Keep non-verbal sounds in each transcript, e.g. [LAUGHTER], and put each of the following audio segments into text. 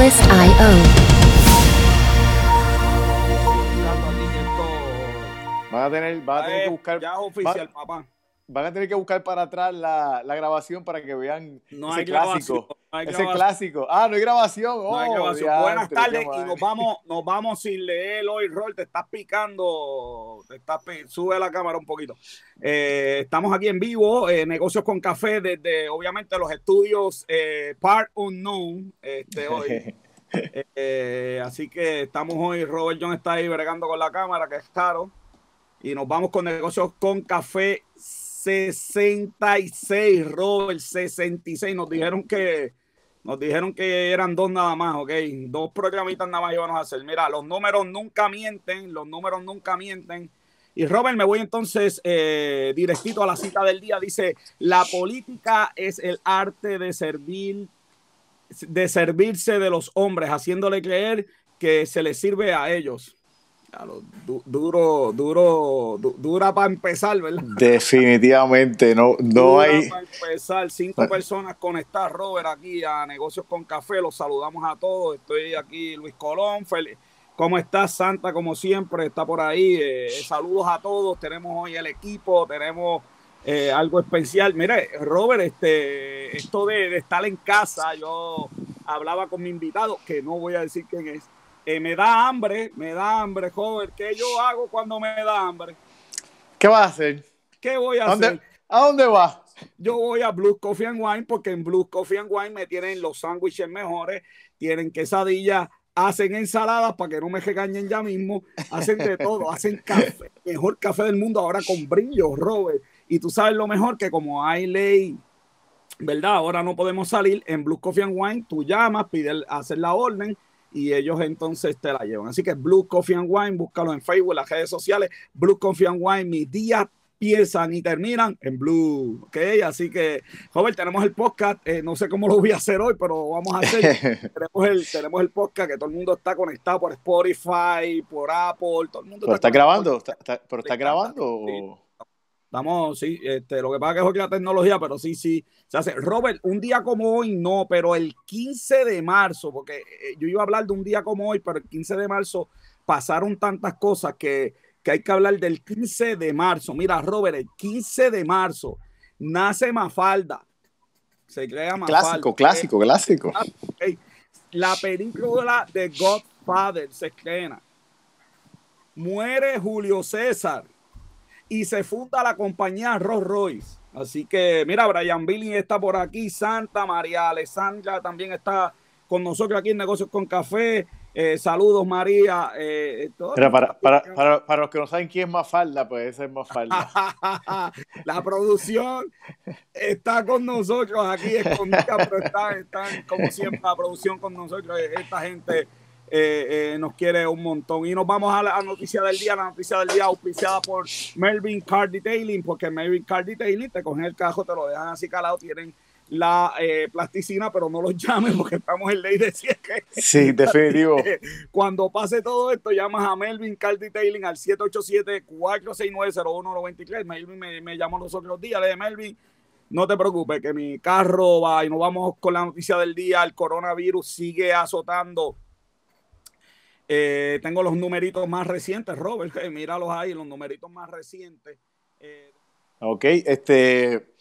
Limitless.io. Van a tener, van a tener que buscar. Ya es oficial, van- papá. Van a tener que buscar para atrás la, la grabación para que vean No ese hay grabación, clásico. no hay ese clásico. Ah, no hay grabación. No hay Oh, grabación. diantre, Buenas tardes y nos vamos, nos vamos sin leer hoy, Rol. Te estás picando, te estás sube la cámara un poquito. Eh, estamos aquí en vivo, eh, negocios con café desde obviamente los estudios eh, Part Unknown este, hoy. [LAUGHS] Eh, así que estamos hoy, Robert John está ahí bregando con la cámara, que es caro. Y nos vamos con negocios con café 66, Robert, 66. Nos dijeron que nos dijeron que eran dos nada más, ok. Dos programitas nada más íbamos a hacer. Mira, los números nunca mienten, los números nunca mienten. Y Robert, me voy entonces eh, directito a la cita del día. Dice, la política es el arte de servir, de servirse de los hombres, haciéndole creer que se les sirve a ellos. Claro, du- duro, duro, du- dura para empezar, ¿verdad? Definitivamente, no, no Dura hay. Para empezar, cinco personas conectadas, Robert, aquí a Negocios con Café. Los saludamos a todos. Estoy aquí, Luis Colón. Fel- ¿Cómo estás, Santa? Como siempre, está por ahí. Eh, saludos a todos. Tenemos hoy el equipo, tenemos eh, algo especial. Mire, Robert, este, esto de, de estar en casa, yo hablaba con mi invitado, que no voy a decir quién es. Eh, me da hambre, me da hambre, joven. ¿Qué yo hago cuando me da hambre? ¿Qué vas a hacer? ¿Qué voy a ¿A hacer? ¿A dónde vas? yo voy a Blue Coffee and Wine porque en Blue Coffee and Wine me tienen los sándwiches mejores, tienen quesadillas, hacen ensaladas para que no me regañen ya mismo, hacen de [LAUGHS] todo, hacen café, mejor café del mundo ahora con brillo, Robert. Y tú sabes lo mejor que como hay ley, ¿verdad? Ahora no podemos salir en Blue Coffee and Wine, tú llamas, pides hacer la orden y ellos entonces te la llevan. Así que Blue Coffee and Wine, búscalo en Facebook, en las redes sociales, Blue Coffee and Wine, mis días empiezan y terminan en Blue, ¿ok? Así que, joven, tenemos el podcast, eh, no sé cómo lo voy a hacer hoy, pero vamos a hacer, [LAUGHS] tenemos el, tenemos el podcast que todo el mundo está conectado por Spotify, por Apple, todo el mundo ¿Pero está grabando? ¿Está- está- ¿Pero está grabando? sí. o- Estamos, sí, este, lo que pasa es que es hoy la tecnología, pero sí, sí, se hace. Robert, un día como hoy no, pero el 15 de marzo, porque eh, yo iba a hablar de un día como hoy, pero el 15 de marzo pasaron tantas cosas que, que hay que hablar del 15 de marzo. Mira, Robert, el 15 de marzo nace Mafalda. Se crea Mafalda. Clásico, clásico, clásico. Eh, La película de Godfather se estrena. Muere Julio César y se funda la compañía Rolls Royce. Así que, mira, Brian Billy está por aquí, Santa María Alessandra también está con nosotros aquí en Negocios con Café. Eh, saludos, María. Eh, Mira, para, para, para, para los que no saben quién es Mafalda, pues ese es Mafalda. [LAUGHS] la producción está con nosotros aquí escondida, pero está, están como siempre la producción con nosotros. Esta gente eh, eh, nos quiere un montón. Y nos vamos a la a noticia del día, la noticia del día auspiciada por Melvin Car Detailing, porque Melvin Car Detailing te cogen el cajo, te lo dejan así calado, tienen la eh, plasticina, pero no los [LAUGHS] llamen porque estamos en ley de cierre. Sí, [LAUGHS] definitivo. [LAUGHS] Cuando pase todo esto, llamas a Melvin Car Detailing al 787-469-0193. Melvin me, me llamó los otros días. Le dije, Melvin, no te preocupes, que mi carro va y nos vamos con la noticia del día. El coronavirus sigue azotando. Eh, tengo los numeritos más recientes, Robert. eh, [LAUGHS] míralos ahí, los numeritos más recientes. Eh, Ok, este.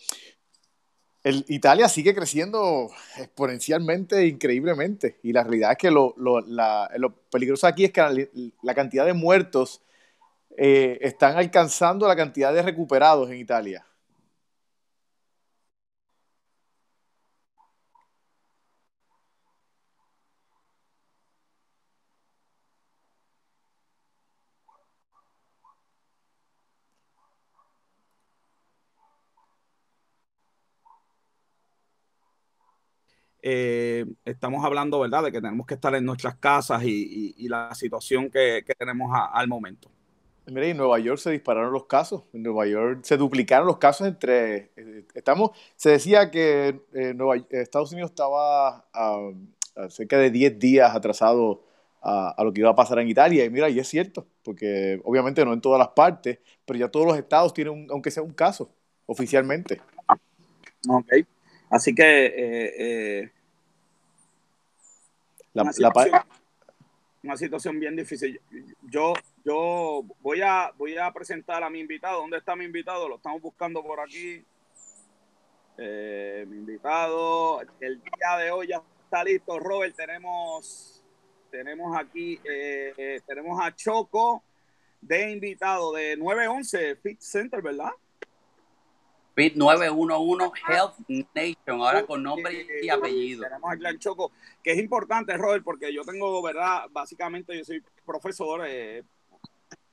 El, Italia sigue creciendo exponencialmente, increíblemente. Y la realidad es que lo, lo, lo peligroso aquí es que la, la cantidad de muertos eh, están alcanzando la cantidad de recuperados en Italia. Eh, estamos hablando, ¿verdad?, de que tenemos que estar en nuestras casas y, y- y la situación que, que tenemos a- al momento. Mira, y en Nueva York se dispararon los casos. En Nueva York se duplicaron los casos entre. eh, Estamos, se decía que eh, Nueva- eh, Estados Unidos estaba ah, a cerca de 10 días atrasado a, a lo que iba a pasar en Italia. Y mira, y es cierto, porque obviamente no en todas las partes, pero ya todos los estados tienen, un- aunque sea un caso, oficialmente. Ok. Así que eh, eh, La, una, situación, pa- una situación bien difícil. Yo, yo voy a, voy a presentar a mi invitado. ¿Dónde está mi invitado? Lo estamos buscando por aquí. Eh, mi invitado, el día de hoy ya está listo. Robert, tenemos, tenemos aquí, eh, eh, tenemos a Choco de invitado de 911 Fit Center, ¿verdad? Fit 911 Health Nation, ahora con nombre y apellido. Tenemos aquí al Choco, que es importante, Robert, porque yo tengo, ¿verdad? Básicamente yo soy profesor, eh,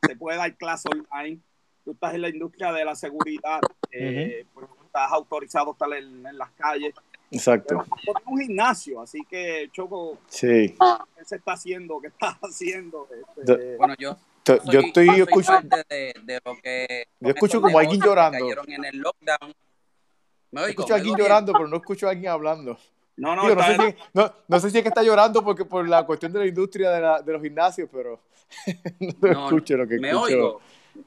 se puede dar clase online. Tú estás en la industria de la seguridad, eh, pues, estás autorizado a estar en, en las calles. Exacto. Pero un gimnasio, así que Choco, Sí. ¿qué se está haciendo? ¿Qué estás [LAUGHS] haciendo? Este, Bueno, yo, Soy- Yo estoy de, de lo que. Yo escucho como alguien llorando. Cayeron en el lockdown. Me oigo, Escucho a alguien llorando, pero no escucho a alguien hablando. no, no, Digo, no, sé si, no, no sé si es que está llorando porque por la cuestión de la industria de, la- de los gimnasios, pero [LAUGHS] no, No, escucho lo que Me escucho. oigo.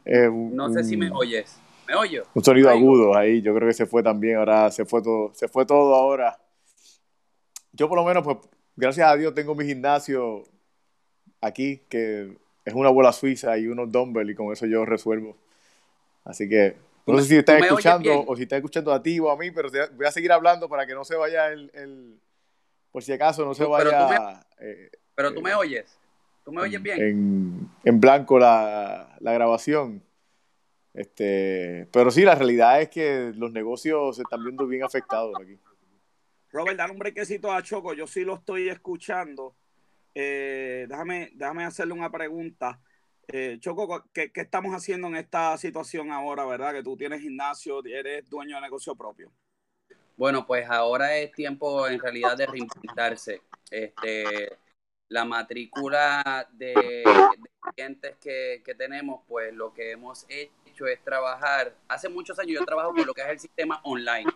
eh, un- No sé si me un- oyes. ¿Me oyo? Un sonido agudo ahí, yo creo que se fue también, ahora se fue todo, se fue todo ahora. Yo por lo menos, pues, gracias a Dios tengo mi gimnasio aquí, que es una bola suiza y unos dumbbells y con eso yo resuelvo. Así que ¿Tú no sé si están escuchando o si están escuchando a ti o a mí, pero voy a seguir hablando para que no se vaya el, el- por si acaso no se Tú- pero tú vaya eh, Pero tú me Eh, oyes. ¿Tú me oyes en, bien? en- en blanco la, la grabación. Este, pero sí, la realidad es que los negocios se están viendo bien afectados aquí. Robert, dale un brequecito a Choco, yo sí lo estoy escuchando. Eh, déjame, déjame hacerle una pregunta. Eh, Choco, ¿qué, ¿qué estamos haciendo en esta situación ahora, verdad? Que tú tienes gimnasio, eres dueño de negocio propio. Bueno, pues ahora es tiempo en realidad de reinventarse. Este, la matrícula de, clientes que, que tenemos, pues lo que hemos hecho es trabajar. Hace muchos años yo trabajo con lo que es el sistema online.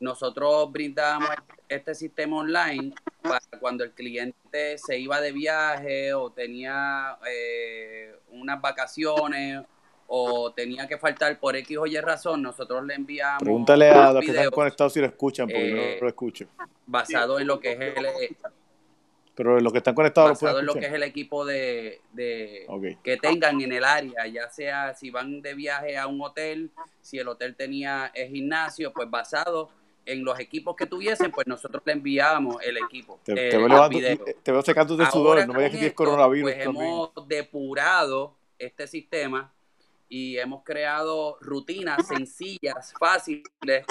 Nosotros brindamos este sistema online para cuando el cliente se iba de viaje o tenía eh, unas vacaciones o tenía que faltar por X o Y razón, nosotros le enviamos Pregúntale a los que están conectados si lo escuchan, porque yo eh, no lo escucho. basado en lo que es el Pero los que están conectados basado en lo que es el equipo de, de- que tengan en el área, ya sea si van de viaje a un hotel, si el hotel tenía el gimnasio, pues basado en los equipos que tuviesen, pues nosotros le enviamos el equipo. Te, el- te veo, el levando- video. te veo secando de Ahora sudor, no me digas que tienes coronavirus Pues también. hemos depurado este sistema y hemos creado rutinas sencillas, fáciles,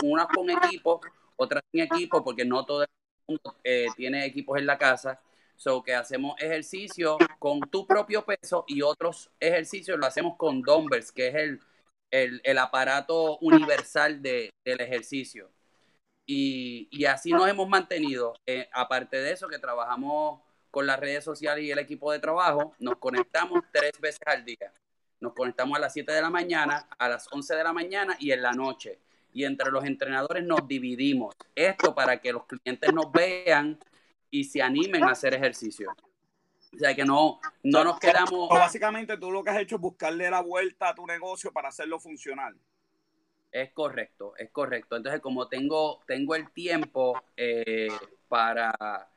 unas con equipo, otras sin equipo, porque no todo el mundo eh, tiene equipos en la casa. So que hacemos ejercicio con tu propio peso y otros ejercicios lo hacemos con dumbbells, que es el, el, el aparato universal de, del ejercicio. Y, y así nos hemos mantenido. Eh, aparte de eso, que trabajamos con las redes sociales y el equipo de trabajo, nos conectamos tres veces al día. Nos conectamos a las 7 de la mañana, a las 11 de la mañana y en la noche. Y entre los entrenadores nos dividimos. Esto para que los clientes nos vean y se animen a hacer ejercicio. O sea que no, no nos quedamos... O básicamente tú lo que has hecho es buscarle la vuelta a tu negocio para hacerlo funcional. Es correcto, es correcto. Entonces, como tengo, tengo el tiempo eh, para,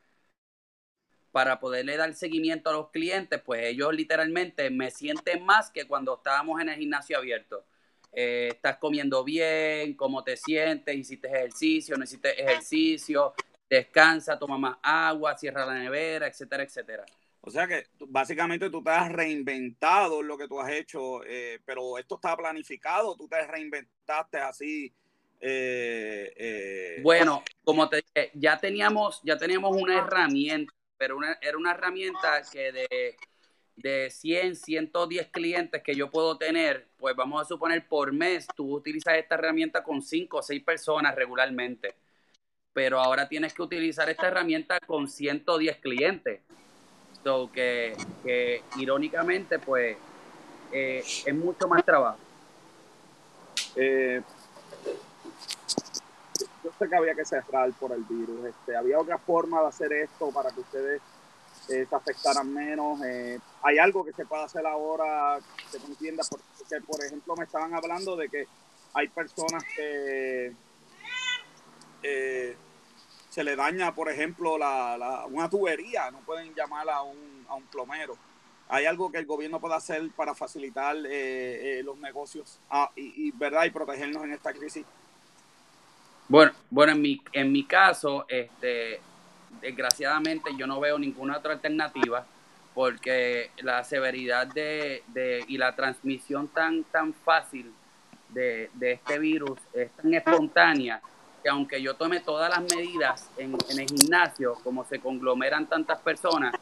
para poderle dar seguimiento a los clientes, pues ellos literalmente me sienten más que cuando estábamos en el gimnasio abierto. Eh, estás comiendo bien, cómo te sientes, hiciste ejercicio, no hiciste ejercicio, descansa, toma más agua, cierra la nevera, etcétera, etcétera. O sea que básicamente tú te has reinventado en lo que tú has hecho, eh, pero esto estaba planificado, tú te reinventaste así. eh, eh, Bueno, como te dije, ya teníamos, ya teníamos una herramienta, pero era una herramienta que de, de 100, 110 clientes que yo puedo tener, pues vamos a suponer por mes, tú utilizas esta herramienta con 5 o 6 personas regularmente. Pero ahora tienes que utilizar esta herramienta con 110 clientes. Que, irónicamente, pues, eh, es mucho más trabajo. eh, yo sé que había que cerrar por el virus. Este, había otra forma de hacer esto para que ustedes eh, se afectaran menos. eh, hay algo que se puede hacer ahora que tú entiendas, porque por ejemplo me estaban hablando de que hay personas que se le daña, por ejemplo, la, una tubería, no pueden llamar a un, a un plomero. ¿Hay algo que el gobierno pueda hacer para facilitar eh, eh, los negocios ah, y, ¿verdad? y protegernos en esta crisis? Bueno, bueno en, mi, en mi caso, este, desgraciadamente yo no veo ninguna otra alternativa porque la severidad de, de y la transmisión tan, tan fácil de, de, este virus es tan espontánea que aunque yo tome todas las medidas en, el gimnasio, como se conglomeran tantas personas,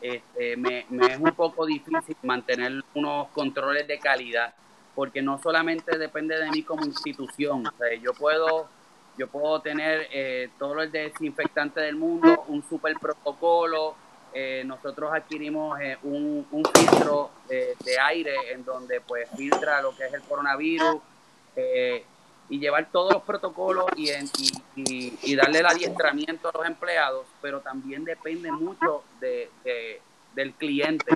este, me, es un poco difícil mantener unos controles de calidad, porque no solamente depende de mí como institución, yo puedo yo puedo tener eh, todo el desinfectante del mundo, un super protocolo, eh, nosotros adquirimos eh, un, filtro de aire en donde pues filtra lo que es el coronavirus y llevar todos los protocolos y, y, darle el adiestramiento a los empleados, pero también depende mucho de, del cliente.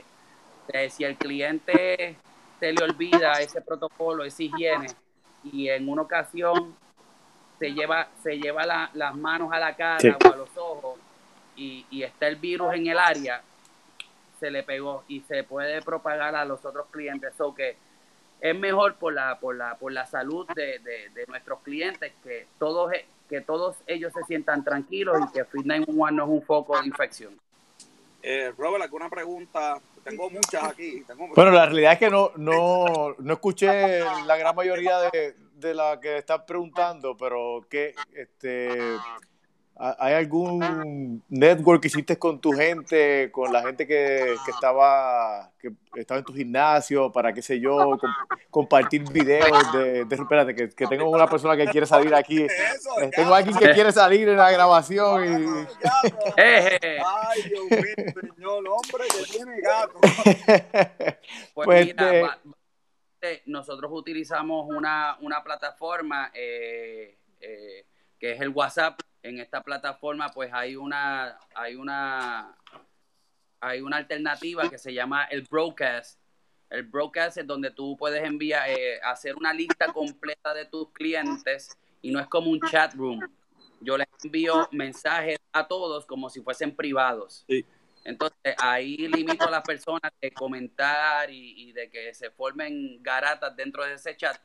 si el cliente se le olvida ese protocolo, esa higiene, y en una ocasión se lleva, se lleva las manos a la cara o a los ojos y, y está el virus en el área, se le pegó y se puede propagar a los otros clientes. So que es mejor por la, por la, por la salud de, nuestros clientes que todos, que todos ellos se sientan tranquilos y que Fit 911 no es un foco de infección. Eh, Robert, ¿alguna pregunta? Tengo muchas aquí. Bueno, la realidad es que no, no, no escuché la gran mayoría de, de la que estás preguntando, pero que este ¿Hay algún network que hiciste con tu gente, con la gente que, que estaba que estaba en tu gimnasio, para qué sé yo, compartir videos de, de espérate, que, que, tengo una persona que quiere salir aquí, [LAUGHS] eh, tengo alguien que quiere salir en la grabación y... Ay, Dios mío, señor, hombre que tiene gato. [LAUGHS] Pues, pues mira, este, nosotros utilizamos una, una plataforma eh, eh, que es el WhatsApp en esta plataforma pues hay una hay una hay una alternativa que se llama el broadcast. El broadcast es donde tú puedes enviar eh, hacer una lista completa de tus clientes y no es como un chat room. Yo les envío mensajes a todos como si fuesen privados. Entonces ahí limito a las personas de comentar y, y de que se formen garatas dentro de ese chat.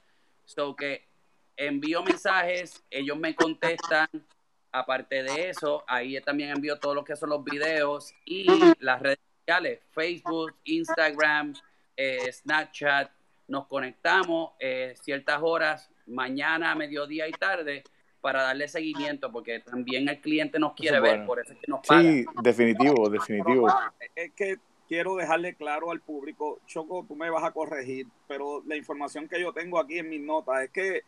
So que envío mensajes ellos me contestan Aparte de eso, ahí también envío todo lo que son los videos y las redes sociales, Facebook, Instagram, eh, Snapchat. Nos conectamos eh, ciertas horas, mañana, mediodía y tarde, para darle seguimiento, porque también el cliente nos quiere ver, por eso es que nos paga. Sí, definitivo, definitivo. Es que quiero dejarle claro al público, Choco, tú me vas a corregir, pero la información que yo tengo aquí en mis notas es que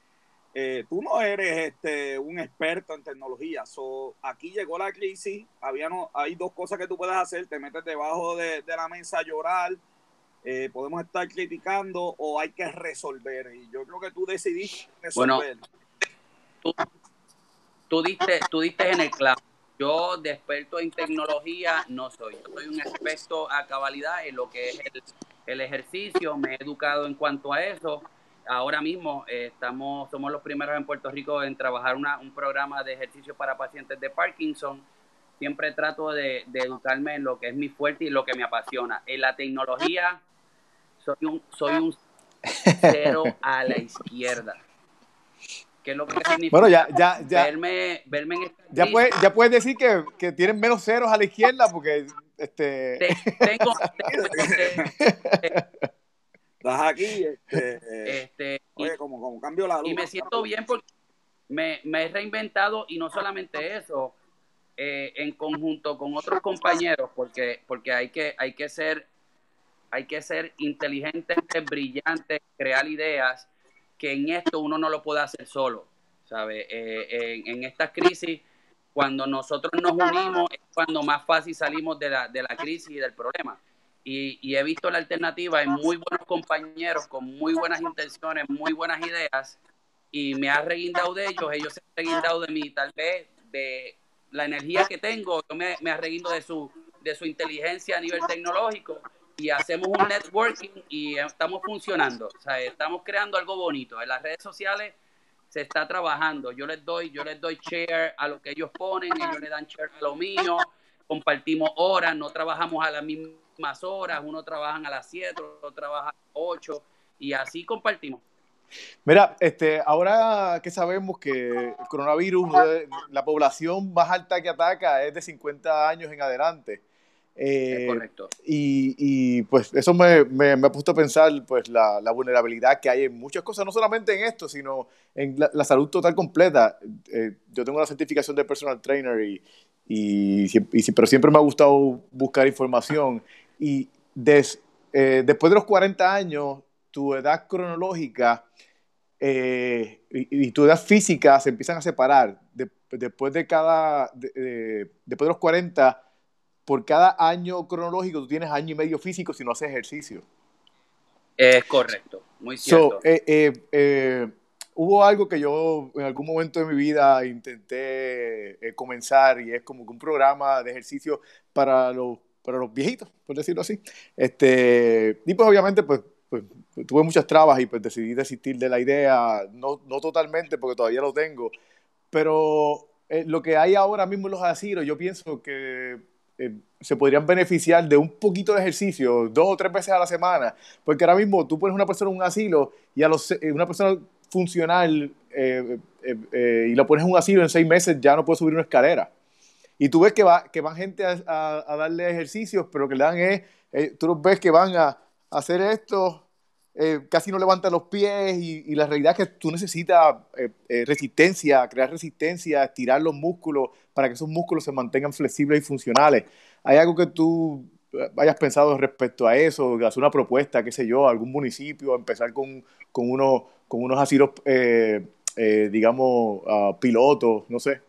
eh, tú no eres este, un experto en tecnología. So, aquí llegó la crisis, había no, hay dos cosas que tú puedes hacer, te metes debajo de, la mesa a llorar, eh, podemos estar criticando o hay que resolver. Y yo creo que tú decidiste resolver. Bueno, tú, diste, tú diste en el clavo. Yo de experto en tecnología no soy. Yo soy un experto a cabalidad en lo que es el, el ejercicio, me he educado en cuanto a eso ahora mismo eh, estamos, somos los primeros en Puerto Rico en trabajar un programa de ejercicio para pacientes de Parkinson. Siempre trato de, educarme en lo que es mi fuerte y lo que me apasiona. En la tecnología soy un, soy un cero a la izquierda. ¿Qué es lo que significa? Bueno, ya, ya, ya. Verme, verme en ya, puedes, ya puedes decir que, que tienen menos ceros a la izquierda porque este... tengo, [LAUGHS] estás aquí, este, este oye, como, como cambio la luz. Y me siento bien porque me, me he reinventado y no solamente eso, eh, en conjunto con otros compañeros, porque, porque hay que, hay que ser, hay que ser inteligentes, brillantes, crear ideas, que en esto uno no lo puede hacer solo, ¿sabe? Eh, en, en estas crisis, cuando nosotros nos unimos, es cuando más fácil salimos de la, de la crisis y del problema y, he visto la alternativa en muy buenos compañeros con muy buenas intenciones, muy buenas ideas y me ha reguindado de ellos, ellos se han reguindado de mí, tal vez de la energía que tengo, yo me, me reguindo de su, de su inteligencia a nivel tecnológico y hacemos un networking y estamos funcionando, o sea, estamos creando algo bonito. En las redes sociales se está trabajando. Yo les doy, yo les doy share a lo que ellos ponen, ellos le dan share a lo mío, compartimos horas, no trabajamos a las mismas horas, uno trabaja a las 7, otro trabaja a las 8 y así compartimos. Mira, este, ahora que sabemos que el coronavirus, la población más alta que ataca es de 50 años en adelante. Eh, correcto. Y, pues eso me, me, ha puesto a pensar pues la, vulnerabilidad que hay en muchas cosas, no solamente en esto, sino en la, salud total completa. Eh, yo tengo la certificación de personal trainer y, y, pero siempre me ha gustado buscar información. Y eh, después de los 40 años, tu edad cronológica y, tu edad física se empiezan a separar. después de cada, después de los 40 por cada año cronológico tú tienes año y medio físico si no haces ejercicio. Es correcto, muy cierto. Eh, eh, eh, hubo algo que yo en algún momento de mi vida intenté comenzar y es como un programa de ejercicio para los, para los viejitos, por decirlo así. Este, y pues obviamente pues, pues tuve muchas trabas y pues decidí desistir de la idea, no, no totalmente porque todavía lo tengo, pero lo que hay ahora mismo en los asilos, yo pienso que eh, se podrían beneficiar de un poquito de ejercicio dos o tres veces a la semana, porque ahora mismo tú pones una persona en un asilo y a los, eh, una persona funcional eh, y la pones en un asilo en seis meses ya no puede subir una escalera. Y tú ves que, va, que van gente a, darle ejercicios, pero lo que le dan es, tú los ves que van a, hacer esto, casi no levantan los pies y, la realidad es que tú necesitas resistencia, crear resistencia, estirar los músculos para que esos músculos se mantengan flexibles y funcionales. ¿Hay algo que tú hayas pensado respecto a eso? Hacer una propuesta, qué sé yo, algún municipio, empezar con, con, uno, con unos asilos, eh, eh, digamos, pilotos, no sé.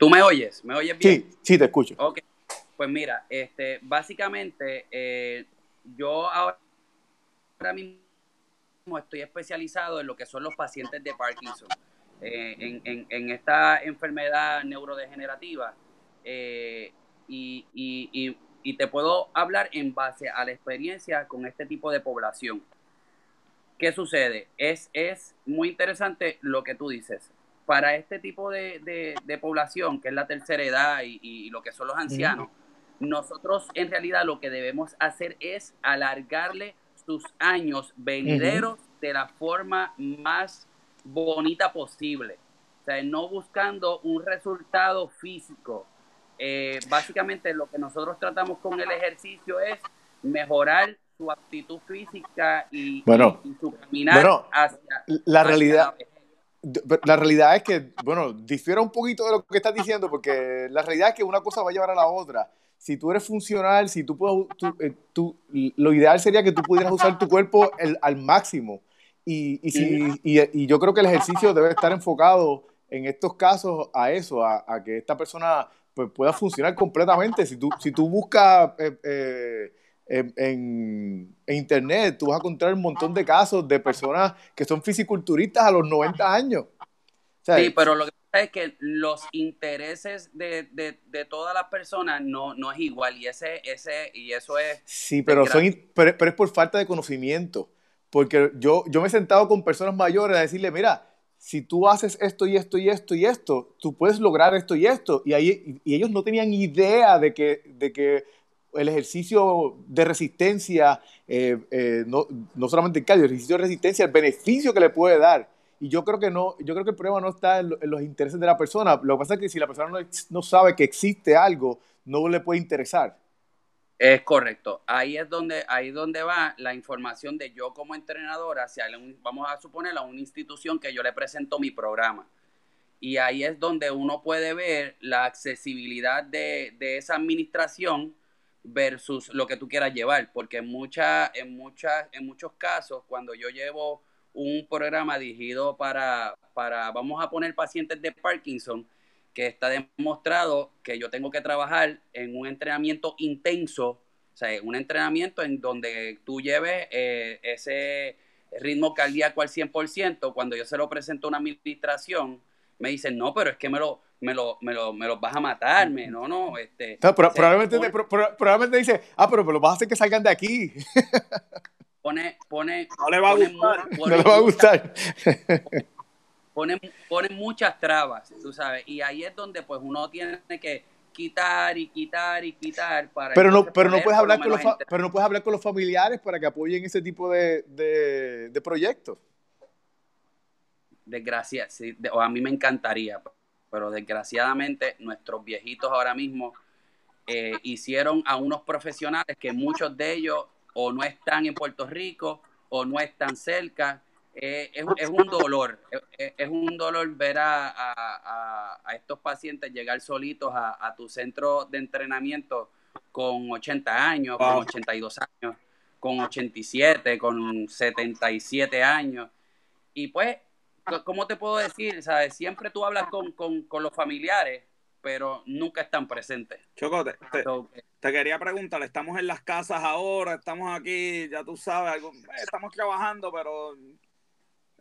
¿Tú me oyes? ¿Me oyes bien? Sí, sí, te escucho. Ok, pues mira, este, básicamente eh, yo ahora mismo estoy especializado en lo que son los pacientes de Parkinson. Eh, en, esta enfermedad neurodegenerativa eh, y, te puedo hablar en base a la experiencia con este tipo de población. ¿Qué sucede? Es, es muy interesante lo que tú dices. Para este tipo de, población, que es la tercera edad y, lo que son los ancianos, nosotros en realidad lo que debemos hacer es alargarle sus años venideros de la forma más bonita posible. O sea, no buscando un resultado físico. Eh, básicamente lo que nosotros tratamos con el ejercicio es mejorar su actitud física y, bueno, su caminar hacia la realidad. la realidad es que, bueno, difiere un poquito de lo que estás diciendo, porque la realidad es que una cosa va a llevar a la otra. Si tú eres funcional, si tú puedes, eh, lo ideal sería que tú pudieras usar tu cuerpo al máximo. Y, y, si, y, yo creo que el ejercicio debe estar enfocado en estos casos a eso, a, que esta persona pues, pueda funcionar completamente. Si tú, si tú buscas eh, eh, en, internet, tú vas a encontrar un montón de casos de personas que son fisiculturistas a los 90 años. sí, pero lo que pasa es que los intereses de, de, de todas las personas no, no es igual y ese, ese y eso es... Sí, pero, son, pero, pero es por falta de conocimiento. Porque yo, yo me he sentado con personas mayores a decirle, mira, si tú haces esto y esto y esto y esto, tú puedes lograr esto y esto. Y, ahí, y ellos no tenían idea de que, de que el ejercicio de resistencia, eh, eh, no, no, solamente el cardio, el ejercicio de resistencia, el beneficio que le puede dar. Y yo creo que no, yo creo que el problema no está en, los intereses de la persona. Lo que pasa es que si la persona no, no sabe que existe algo, no le puede interesar. Es correcto. Ahí es donde, ahí donde va la información de yo como entrenador hacia, vamos a suponer, a una institución que yo le presento mi programa. Y ahí es donde uno puede ver la accesibilidad de, esa administración versus lo que tú quieras llevar. Porque en, mucha, en, muchas en muchos casos, cuando yo llevo un programa dirigido para, para, vamos a poner pacientes de Parkinson, que está demostrado que yo tengo que trabajar en un entrenamiento intenso, o sea, un entrenamiento en donde tú lleves eh, ese ritmo cardíaco al 100%, cuando yo se lo presento a una administración, me dicen, no, pero es que me lo, me lo, me lo, me los vas a matarme, no, no, este... probablemente, probablemente dice, ah, pero me los vas a hacer que salgan de aquí. [LAUGHS] Pone, pone... No le va a gustar. no le va a gustar ponen, ponen muchas trabas, tú sabes, y ahí es donde pues uno tiene que quitar y quitar y quitar para pero no pero no puedes hablar con los pero no puedes hablar con los familiares para que apoyen ese tipo de, de, proyectos desgracia sí, o a mí me encantaría pero desgraciadamente nuestros viejitos ahora mismo eh, hicieron a unos profesionales que muchos de ellos o no están en Puerto Rico o no están cerca eh, es, es, un dolor, es, un dolor ver a, a, a, estos pacientes llegar solitos a, tu centro de entrenamiento con 80 años, con 82 años, con 87, con 77 años. Y pues, ¿cómo te puedo decir? ¿Sabes? Siempre tú hablas con, con, con los familiares, pero nunca están presentes. Chocote, te, te, quería preguntar, estamos en las casas ahora, estamos aquí, ya tú sabes, eh, estamos trabajando, pero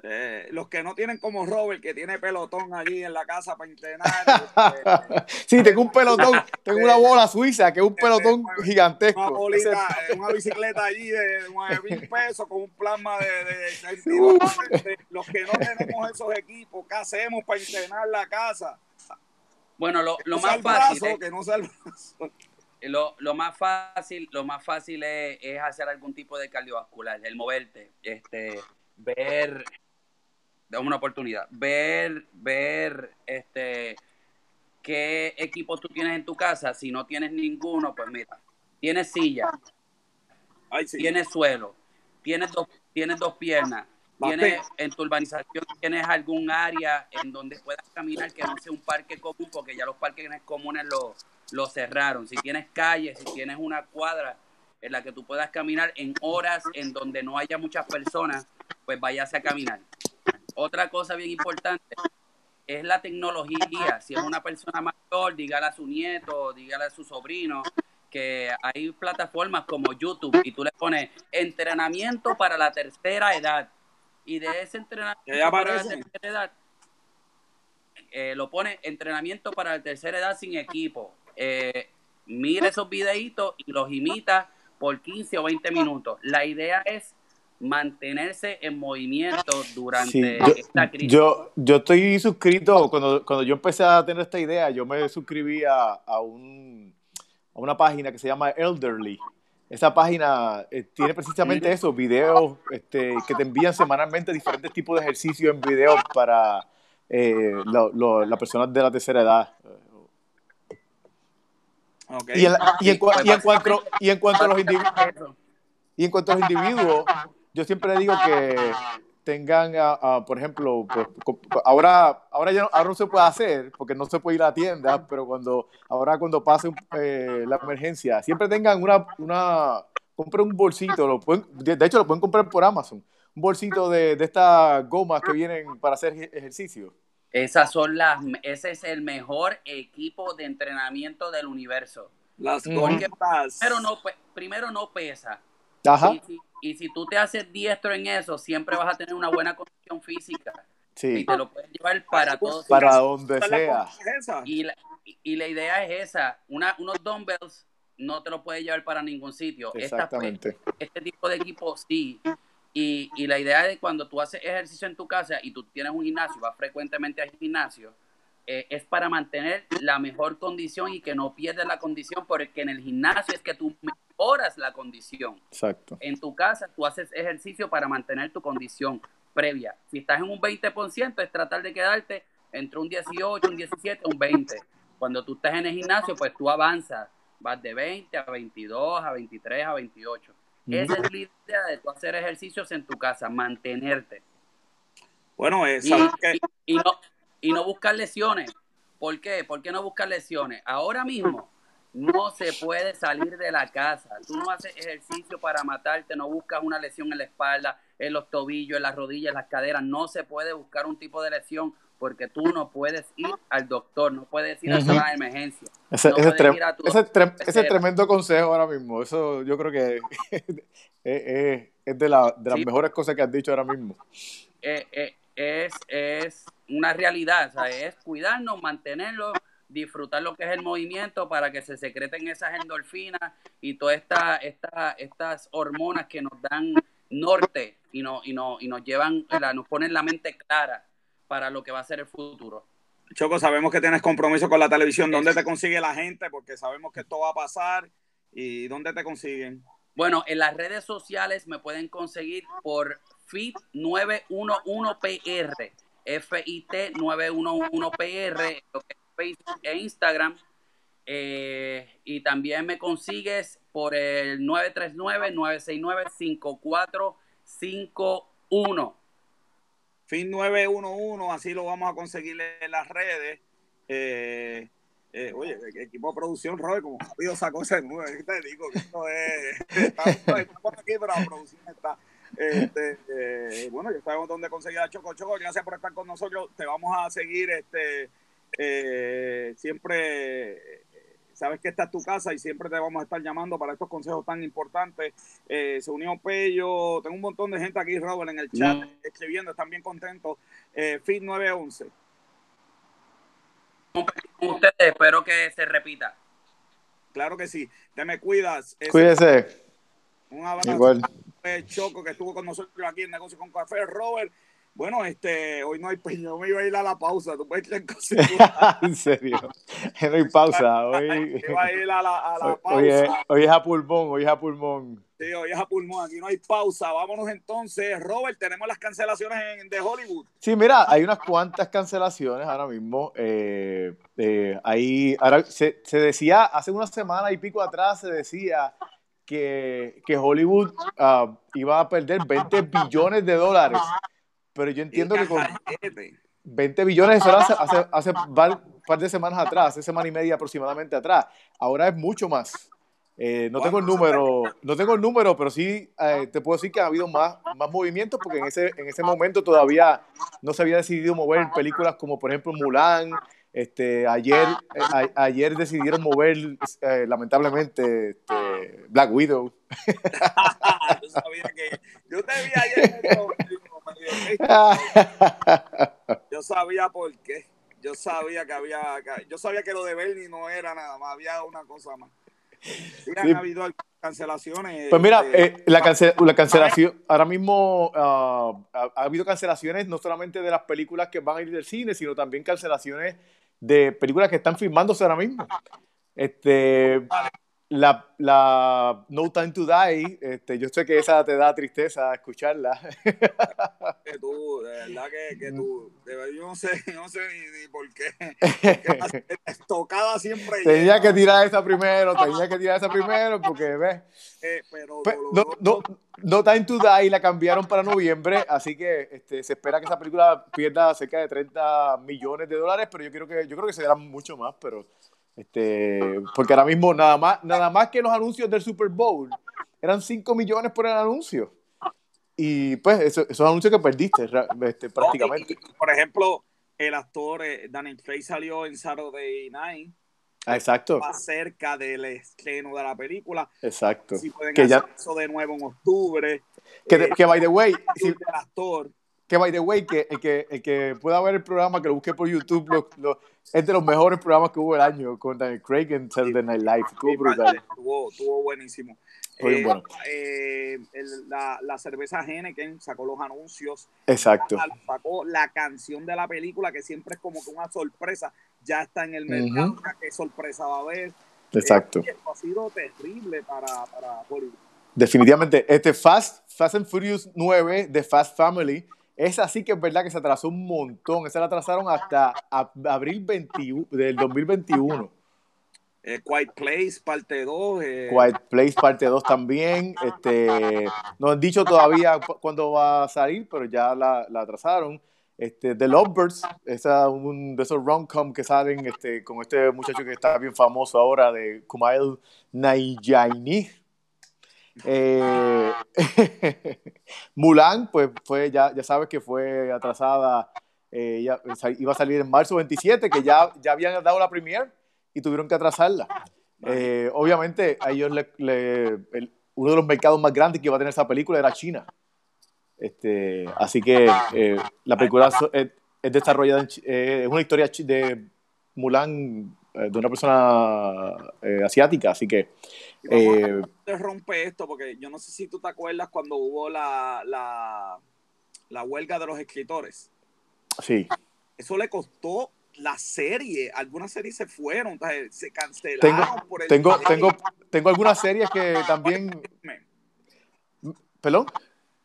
eh, los que no tienen como Robert, que tiene pelotón allí en la casa para entrenar. [LAUGHS] Este, sí, tengo un pelotón, [LAUGHS] tengo una bola suiza, que es un pelotón gigantesco. Una bolita, [LAUGHS] eh, una bicicleta allí de 9 mil pesos con un plasma de, de, Los que no tenemos esos equipos, ¿qué hacemos para entrenar la casa? Bueno, lo, lo más fácil. que no lo, lo, más fácil, lo más fácil es, es hacer algún tipo de cardiovascular, el moverte, este, ver dame una oportunidad. Ver, ver, este, qué equipos tú tienes en tu casa. Si no tienes ninguno, pues mira, tienes silla, tienes suelo, tienes dos, tienes dos piernas, tienes en tu urbanización tienes algún área en donde puedas caminar que no sea un parque común, porque ya los parques comunes lo, lo cerraron. Si tienes calles, si tienes una cuadra en la que tú puedas caminar en horas en donde no haya muchas personas, pues váyase a caminar. Otra cosa bien importante es la tecnología. Si es una persona mayor, dígale a su nieto, dígale a su sobrino, que hay plataformas como YouTube y tú le pones entrenamiento para la tercera edad. Y de ese entrenamiento para la tercera edad, eh, lo pone entrenamiento para la tercera edad sin equipo. Eh, mira esos videitos y los imita por 15 o 20 minutos. La idea es mantenerse en movimiento durante esta crisis. Yo, yo estoy suscrito, cuando, cuando yo empecé a tener esta idea, yo me suscribí a, a, un, a una página que se llama Elderly. Esa página eh, tiene precisamente eso, videos este, que te envían semanalmente diferentes tipos de ejercicios en video para eh, las personas de la tercera edad. Y, en, y, en, y, en, cuanto, y en cuanto a los individuos, y en cuanto a los individuos, yo siempre digo que tengan, por ejemplo, pues, ahora, ahora ya no, ahora no se puede hacer porque no se puede ir a la tienda, pero cuando ahora cuando pase eh, la emergencia, siempre tengan una, una compren un bolsito, lo pueden, de hecho lo pueden comprar por Amazon, un bolsito de, de estas gomas que vienen para hacer ejercicio. Esas son las, ese es el mejor equipo de entrenamiento del universo. Las gomas. Pero no, primero no pesa. Ajá. Y si tú te haces diestro en eso, siempre vas a tener una buena condición física. Sí. Y te lo puedes llevar para todos. Para donde sea. Y la, y la idea es esa. Una, unos dumbbells no te lo puedes llevar para ningún sitio. Exactamente. este tipo de equipo sí. Y, y la idea es cuando tú haces ejercicio en tu casa y tú tienes un gimnasio, vas frecuentemente al gimnasio, eh, es para mantener la mejor condición y que no pierdas la condición, porque en el gimnasio es que tú mejoras la condición. Exacto. En tu casa tú haces ejercicio para mantener tu condición previa. Si estás en un 20%, es tratar de quedarte entre un 18, un 17, un 20. Cuando tú estás en el gimnasio, pues tú avanzas, vas de 20 a 22, a 23, a 28. Esa es la idea de tú hacer ejercicios en tu casa, mantenerte. Bueno, es y, no, y no buscar lesiones. ¿Por qué? ¿Por qué no buscar lesiones? Ahora mismo no se puede salir de la casa. Tú no haces ejercicio para matarte, no buscas una lesión en la espalda, en los tobillos, en las rodillas, en las caderas. No se puede buscar un tipo de lesión porque tú no puedes ir al doctor, no puedes ir a la emergencia. Ese, ese, tremendo consejo ahora mismo. Eso yo creo que [LAUGHS] es, de, la, de las mejores cosas que has dicho ahora mismo. Eh, eh, es, es una realidad, es cuidarnos, mantenerlo, disfrutar lo que es el movimiento para que se secreten esas endorfinas y todas esta, esta, estas hormonas que nos dan norte y, no, y, no, y nos llevan, nos ponen la mente clara para lo que va a ser el futuro. Choco, sabemos que tienes compromiso con la televisión. ¿Dónde te consigue la gente? Porque sabemos que esto va a pasar. ¿Y dónde te consiguen? Bueno, en las redes sociales me pueden conseguir por FIT911PR, FIT 911PR, lo que Facebook e Instagram. Eh, y también me consigues por el 939-969-5451. FIT 911, así lo vamos a conseguir en las redes. Eh, eh, oye, equipo de producción, Robert, como rápido sacó ese nueve, te digo bueno, ya sabemos dónde conseguir a Choco Choco. Gracias por estar con nosotros. Te vamos a seguir este, eh, siempre. Sabes que esta es tu casa y siempre te vamos a estar llamando para estos consejos tan importantes. se unió Pello, tengo un montón de gente aquí, Robert, en el chat mm. escribiendo, están bien contentos. Fit 911 ustedes, espero que se repita. Claro que sí. Te me cuidas. Cuídese. Un abrazo. Igual. Choco que estuvo con nosotros aquí en Negocio con Café. Robert, bueno, este, hoy no hay yo me iba a ir a la pausa, tú puedes creer [LAUGHS] En serio, no hay pausa, hoy. [LAUGHS] Iba a ir a la, a la pausa. Hoy es, hoy es, a pulmón, hoy es a pulmón. Sí, hoy es a pulmón, aquí no hay pausa. Vámonos entonces, Robert, tenemos las cancelaciones en, de Hollywood. Sí, mira, hay unas cuantas cancelaciones ahora mismo. Eh, eh, ahí, ahora se, se, decía, hace una semana y pico atrás se decía que, que Hollywood uh, iba a perder 20 billones de dólares pero yo entiendo que con 20 billones de hace, [LAUGHS] hace, hace un par de semanas atrás, hace semana y media aproximadamente atrás. Ahora es mucho más. Eh, no tengo el número, no tengo el número, pero sí eh, te puedo decir que ha habido más, más movimientos porque en ese, en ese momento todavía no se había decidido mover películas como por ejemplo Mulan, este, ayer, eh, ayer decidieron mover, eh, lamentablemente, este, Black Widow. [LAUGHS] yo sabía que. Yo te vi ayer. [LAUGHS] yo sabía por qué. Yo sabía que había. Yo sabía que lo de Bernie no era nada más, había una cosa más. Sí, han habido cancelaciones. Pues mira, este, eh, la, la, cancelación, ahora mismo ah, ha, habido cancelaciones no solamente de las películas que van a ir del cine, sino también cancelaciones de películas que están filmándose ahora mismo. Este, la, la No Time to Die, este, yo sé que esa te da tristeza escucharla. [LAUGHS] Que tú, de verdad que, que tú, yo no sé, [LAUGHS] no sé ni, por qué. [LAUGHS] Tocada siempre. Tenía que tirar esa primero, tenía que tirar esa primero, porque ves. Eh, pero pues, no, no, no, Time to Die la cambiaron para noviembre, así que este, se espera que esa película pierda cerca de 30 millones de dólares, pero yo creo que, yo creo que será mucho más, pero este, porque ahora mismo nada más, nada más que los anuncios del Super Bowl eran 5 millones por el anuncio. Y pues eso, esos anuncios que perdiste este, prácticamente. por ejemplo, el actor eh, Daniel Craig salió en Saturday Night. Ah, exacto. Acerca del estreno de la película. Exacto. Si pueden que hacer eso de nuevo en octubre. Que, eh, que by the way, si, el actor que by the way, que el que, el que pueda ver el programa, que lo busque por YouTube, lo, es de los mejores programas que hubo el año con Daniel Craig en Saturday Night Live. Estuvo brutal. Estuvo, buenísimo. Eh, bueno. eh, la, la, cerveza Henneken sacó los anuncios. Exacto. Sacó la canción de la película, que siempre es como que una sorpresa. Ya está en el mercado. ¿Qué sorpresa va a haber? Exacto. Eh, ha sido terrible para, para Hollywood. Definitivamente. Este Fast, Fast and Furious 9 de Fast Family esa sí que es verdad que se atrasó un montón. Esa la atrasaron hasta abril 21, del 2021. Eh, Quiet Place, parte 2. Eh. Quiet Place, parte 2 también. Este, no han dicho todavía cuándo va a salir, pero ya la, la atrasaron. Este, The Lovebirds, esa un de esos rom-com que salen este, con este muchacho que está bien famoso ahora, de Kumail Nanjiani. Eh, [LAUGHS] Mulan, pues fue, ya, ya sabes que fue atrasada, eh, iba a salir en marzo 27, que ya, ya habían dado la premier y tuvieron que atrasarla. Eh, obviamente, a ellos le, uno de los mercados más grandes que iba a tener esa película era China. Este, así que la película es, desarrollada, es una historia de Mulan de una persona asiática, así que eh, te rompe esto, porque yo no sé si tú te acuerdas cuando hubo la, la, la huelga de los escritores. Sí. Eso le costó la serie. Algunas series se fueron, se cancelaron tengo, por el tengo, tengo, tengo algunas series que también. ¿Perdón?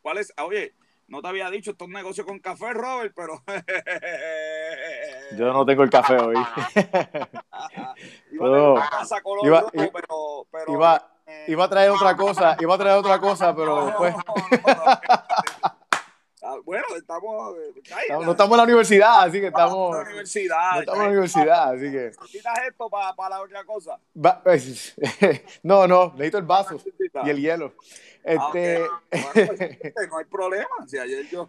¿Cuál es? Oye, no te había dicho estos negocios con café, Robert, pero. Yo no tengo el café hoy. [LAUGHS] [LAUGHS] iba, a color iba, pero, pero iba, iba, a traer otra cosa, iba a traer otra cosa, pero después. Ah, bueno, estamos, No estamos en la universidad, así que estamos. en la universidad. No estamos en la universidad, así que. ¿Quitas esto para, para la otra cosa? Pues, [LAUGHS] no, no, necesito el vaso y el hielo. Este... Ah, pues, [LAUGHS] no hay problema. Si ayer yo.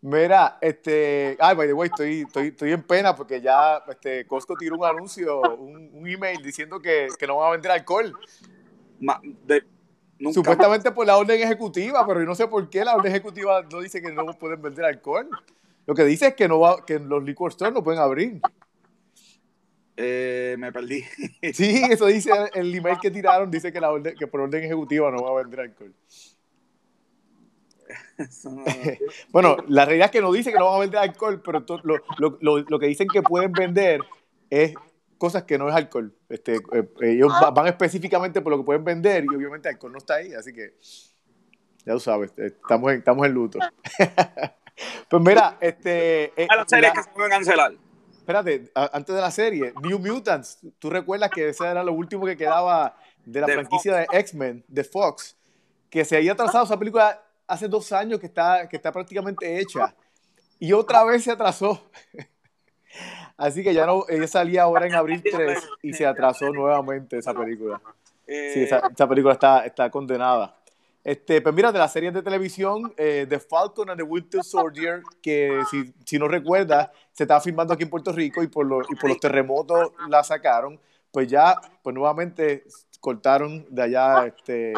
Mira, este, ay, by the way, estoy, estoy, estoy en pena porque ya este, Costco tiró un anuncio, un, un email diciendo que, que, no van a vender alcohol. de, Supuestamente por la orden ejecutiva, pero yo no sé por qué la orden ejecutiva no dice que no pueden vender alcohol. Lo que dice es que, no va, que los liquor stores no pueden abrir. Eh, me perdí. [LAUGHS] Sí, eso dice el email que tiraron, dice que, la orden, que por orden ejecutiva no va a vender alcohol. [LAUGHS] bueno, la realidad es que no dice que no van a vender alcohol, pero lo, lo, lo, lo, que dicen que pueden vender es cosas que no es alcohol. Este, eh, ellos van específicamente por lo que pueden vender y obviamente alcohol no está ahí, así que ya tú sabes, eh, estamos en, estamos en luto. [LAUGHS] pues mira, este... Eh, a las series que se pueden cancelar. Espérate, antes de la serie, New Mutants, ¿tú recuerdas que ese era lo último que quedaba de la franquicia de X-Men, de Fox? Que se había atrasado esa película hace dos años que está, que está prácticamente hecha. Y otra vez se atrasó. [LAUGHS] Así que ya no, ella salía ahora en abril [LAUGHS] 3 y se atrasó nuevamente esa película. Sí, esa, película está, está condenada. Este, pues mira, de las series de televisión, eh, The Falcon and the Winter Soldier, que si, si, no recuerdas, se estaba filmando aquí en Puerto Rico y por, los, y por los terremotos la sacaron, pues ya, pues nuevamente cortaron de allá este,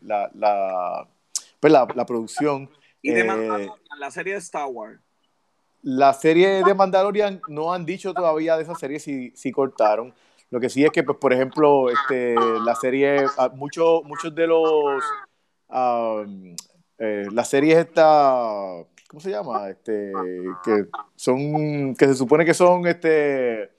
la, la, pues la, la, producción. Y de eh, la serie de Star Wars. La serie de Mandalorian no han dicho todavía de esa serie si, si cortaron. Lo que sí es que, pues, por ejemplo, este, la serie, ah, muchos muchos de los, um, eh, las series esta, ¿cómo se llama? Este, que son, que se supone que son, este,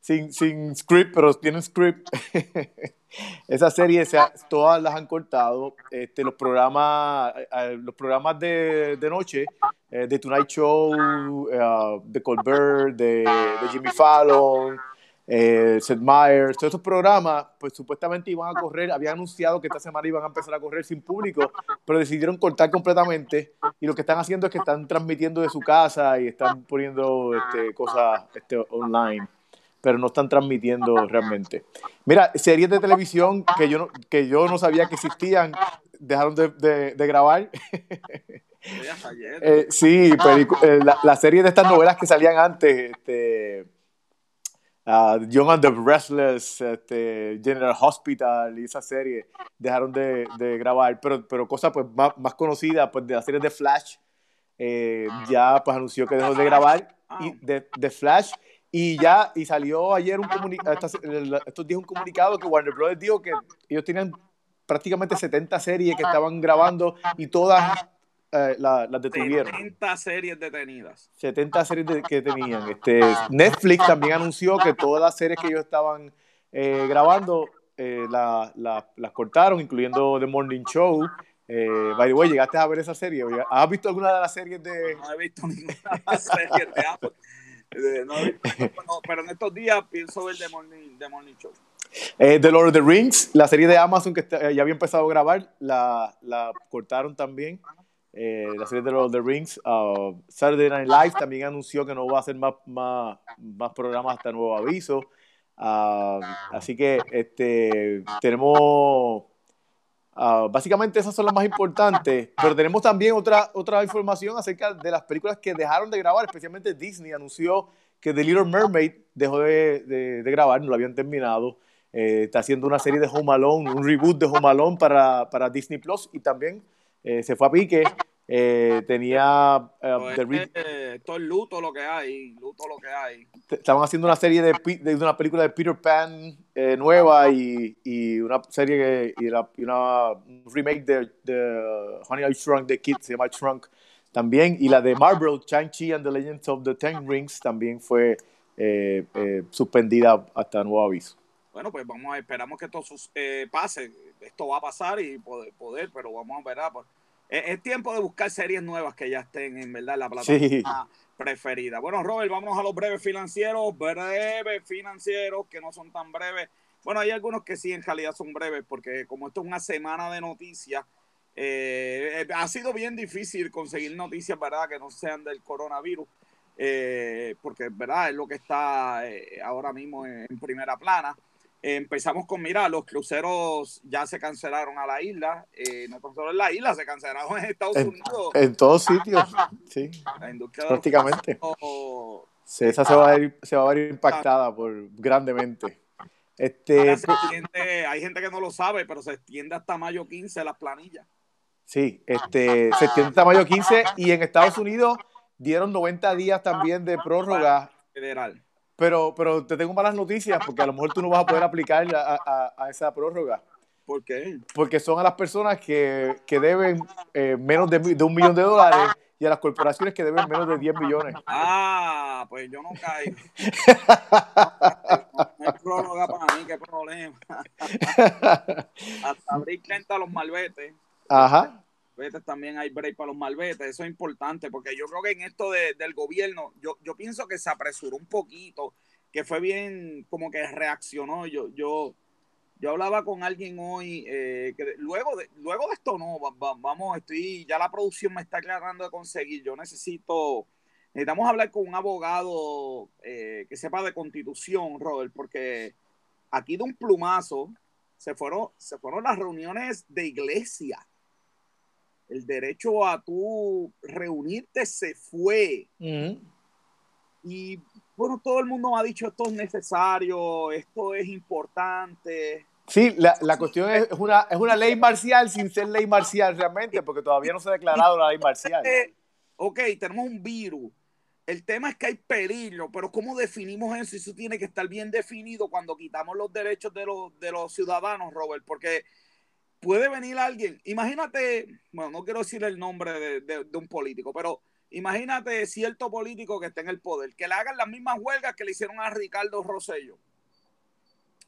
sin, sin script, pero tienen script. [LAUGHS] Esa serie se todas las han cortado. Este, los programas, los programas de, de noche, eh, de Tonight Show, uh, de Colbert, de, de Jimmy Fallon, eh, Seth Meyers, todos esos programas, pues supuestamente iban a correr, habían anunciado que esta semana iban a empezar a correr sin público, pero decidieron cortar completamente y lo que están haciendo es que están transmitiendo de su casa y están poniendo este, cosas este, online pero no están transmitiendo realmente. Mira, series de televisión que yo no, que yo no sabía que existían, dejaron de, de, grabar. eh, sí, eh, la, la, serie de estas novelas que salían antes, este, uh, Young and the Restless, este, General Hospital y esa serie, dejaron de, de grabar, pero, pero cosas pues, más, más conocidas, pues de la serie de Flash, eh, ya pues anunció que dejó de grabar, y de, de Flash y ya, y salió ayer un comunicado, estos días un comunicado que Warner Bros. dijo que ellos tenían prácticamente 70 series que estaban grabando y todas eh, las detuvieron. 70 series detenidas. 70 series que tenían. Este, Netflix también anunció que todas las series que ellos estaban eh, grabando eh, las cortaron, incluyendo The Morning Show. Eh, by the way, ¿llegaste a ver esa serie? ¿Has visto alguna de las series de.? No he visto ninguna serie de Apple. [LAUGHS] No, pero en estos días pienso ver The Morning, The Morning Show. Eh, the Lord of the Rings, la serie de Amazon que ya había empezado a grabar, la, la cortaron también. Eh, la serie de Lord of the Rings. Uh, Saturday Night Live también anunció que no va a hacer más, más, más programas hasta nuevo aviso. Uh, así que este, tenemos Uh, básicamente esas son las más importantes, pero tenemos también otra, otra información acerca de las películas que dejaron de grabar, especialmente Disney anunció que The Little Mermaid dejó de, de, grabar, no lo habían terminado. Eh, está haciendo una serie de Home Alone, un reboot de Home Alone para, para Disney Plus y también eh, se fue a pique eh, tenía eh, todo el luto lo que hay, luto lo que hay. Estaban haciendo una serie de, de una película de Peter Pan eh, nueva y, y, una serie y, la, y una un remake de, de Honey I Shrunk the Kid, se llama Shrunk también, y la de Marlboro, Chang-Chi and the Legends of the Ten Rings, también fue eh, eh, suspendida hasta nuevo aviso. Bueno, pues vamos a esperamos que esto eh, pase. Esto va a pasar y poder, poder pero vamos a ver. Pues, es, tiempo de buscar series nuevas que ya estén en verdad la plataforma preferida. Bueno, Robert, vamos a los breves financieros. Breves financieros que no son tan breves. Bueno, hay algunos que sí en realidad son breves porque como esto es una semana de noticias, eh, ha sido bien difícil conseguir noticias, ¿verdad? Que no sean del coronavirus, eh, porque, ¿verdad? Es lo que está eh, ahora mismo en, primera plana. Empezamos con, mira, los cruceros ya se cancelaron a la isla, no solo en la isla, se cancelaron en Estados Unidos. En todos sitios, [LAUGHS] sí. Prácticamente. esa se va, a ver, se va a ver impactada por, grandemente. Este, hay gente que no lo sabe, pero se extiende hasta mayo 15 las planillas. Sí, este, septiembre hasta mayo 15 y en Estados Unidos dieron 90 días también de prórroga. Federal. Pero, pero te tengo malas noticias porque a lo mejor tú no vas a poder aplicar a, esa prórroga. ¿Por qué? Porque son a las personas que, deben eh, menos de, un millón de dólares y a las corporaciones que deben menos de 10 millones. Ah, pues yo no caigo. [LAUGHS] no hay prórroga para mí, qué problema. [LAUGHS] Hasta abrir a los malvetes. Ajá. También hay break para los malvetes, eso es importante, porque yo creo que en esto del gobierno, yo, yo pienso que se apresuró un poquito, que fue bien, como que reaccionó. Yo, yo, yo hablaba con alguien hoy, eh, que luego, de, luego de esto no, vamos, estoy, ya la producción me está aclarando de conseguir, yo necesito, necesitamos hablar con un abogado eh, que sepa de constitución, Robert, porque aquí de un plumazo se fueron, se fueron las reuniones de iglesia el derecho a tú reunirte se fue. Y bueno, todo el mundo ha dicho esto es necesario, esto es importante. Sí, la, la cuestión es, una, es una ley marcial sin ser ley marcial realmente, porque todavía no se ha declarado la ley marcial. [LAUGHS] Ok, tenemos un virus. El tema es que hay peligro, pero ¿cómo definimos eso? Eso tiene que estar bien definido cuando quitamos los derechos de los, de los ciudadanos, Robert, porque puede venir alguien, imagínate, bueno, no quiero decir el nombre de, un político, pero imagínate cierto político que esté en el poder, que le hagan las mismas huelgas que le hicieron a Ricardo Rosello.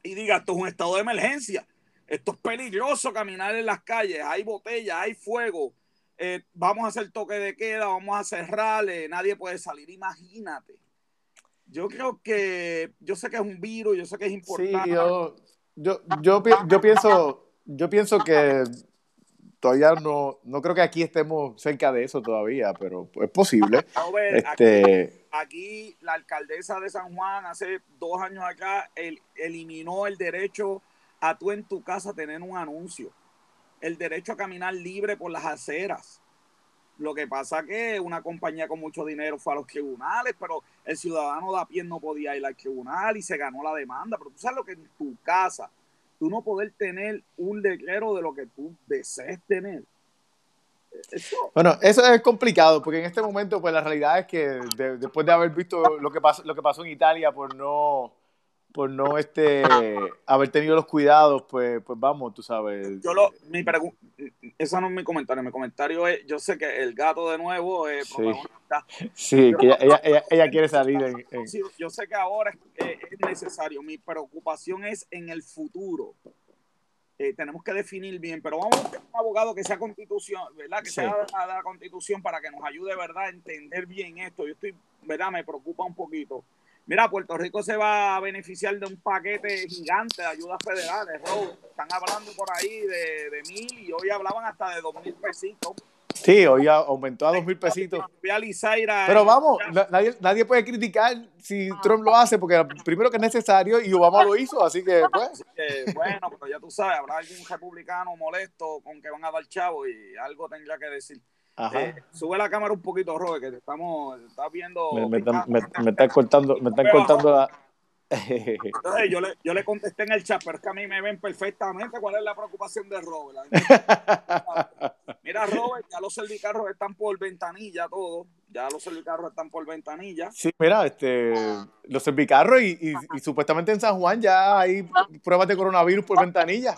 Y diga, esto es un estado de emergencia, esto es peligroso caminar en las calles, hay botellas, hay fuego, eh, vamos a hacer toque de queda, vamos a cerrarle, nadie puede salir, imagínate. Yo creo que, yo sé que es un virus, yo sé que es importante. Sí, yo, yo, yo, yo pienso, yo pienso que todavía no, no creo que aquí estemos cerca de eso todavía, pero es posible. este... aquí, la alcaldesa de San Juan hace dos años acá eliminó el derecho a tú en tu casa tener un anuncio, el derecho a caminar libre por las aceras. Lo que pasa que una compañía con mucho dinero fue a los tribunales, pero el ciudadano de a pie no podía ir al tribunal y se ganó la demanda. Pero tú sabes lo que en tu casa tú no poder tener un letrero de lo que tú desees tener. Bueno, eso es complicado, porque en este momento, pues la realidad es que después de haber visto lo que pasó, lo que pasó en Italia por no por no este haber tenido los cuidados, pues, pues vamos, tú sabes. Yo lo, mi eso no es mi comentario, mi comentario es, yo sé que el gato de nuevo es sí. Sí, que ella, ella, ella, quiere salir. En, yo sé que ahora es, necesario, mi preocupación es en el futuro. Eh, tenemos que definir bien, pero vamos a buscar un abogado que sea constitución, ¿verdad? Que sea de la constitución para que nos ayude, ¿verdad?, a entender bien esto. Yo estoy, ¿verdad? Me preocupa un poquito. Mira, Puerto Rico se va a beneficiar de un paquete gigante de ayudas federales, Están hablando por ahí de, de mil y hoy hablaban hasta de dos mil pesitos. Sí, hoy aumentó a dos mil pesitos. Pero vamos, nadie, nadie puede criticar si Trump lo hace, porque primero que es necesario y Obama lo hizo, así que pues. bueno, pero ya tú sabes, habrá algún republicano molesto con que van a dar chavo y algo tendrá que decir. Eh, sube la cámara un poquito, Robert, que te estamos, estás viendo. Me, me, me, están cortando, me están cortando la. Entonces yo le, yo le contesté en el chat, pero es que a mí me ven perfectamente cuál es la preocupación de Robert. Mira, Robert, ya los servicarros están por ventanilla todos. Ya los servicarros están por ventanilla. Sí, mira, este, los servicarros y, y, y, supuestamente en San Juan ya hay pruebas de coronavirus por ventanilla.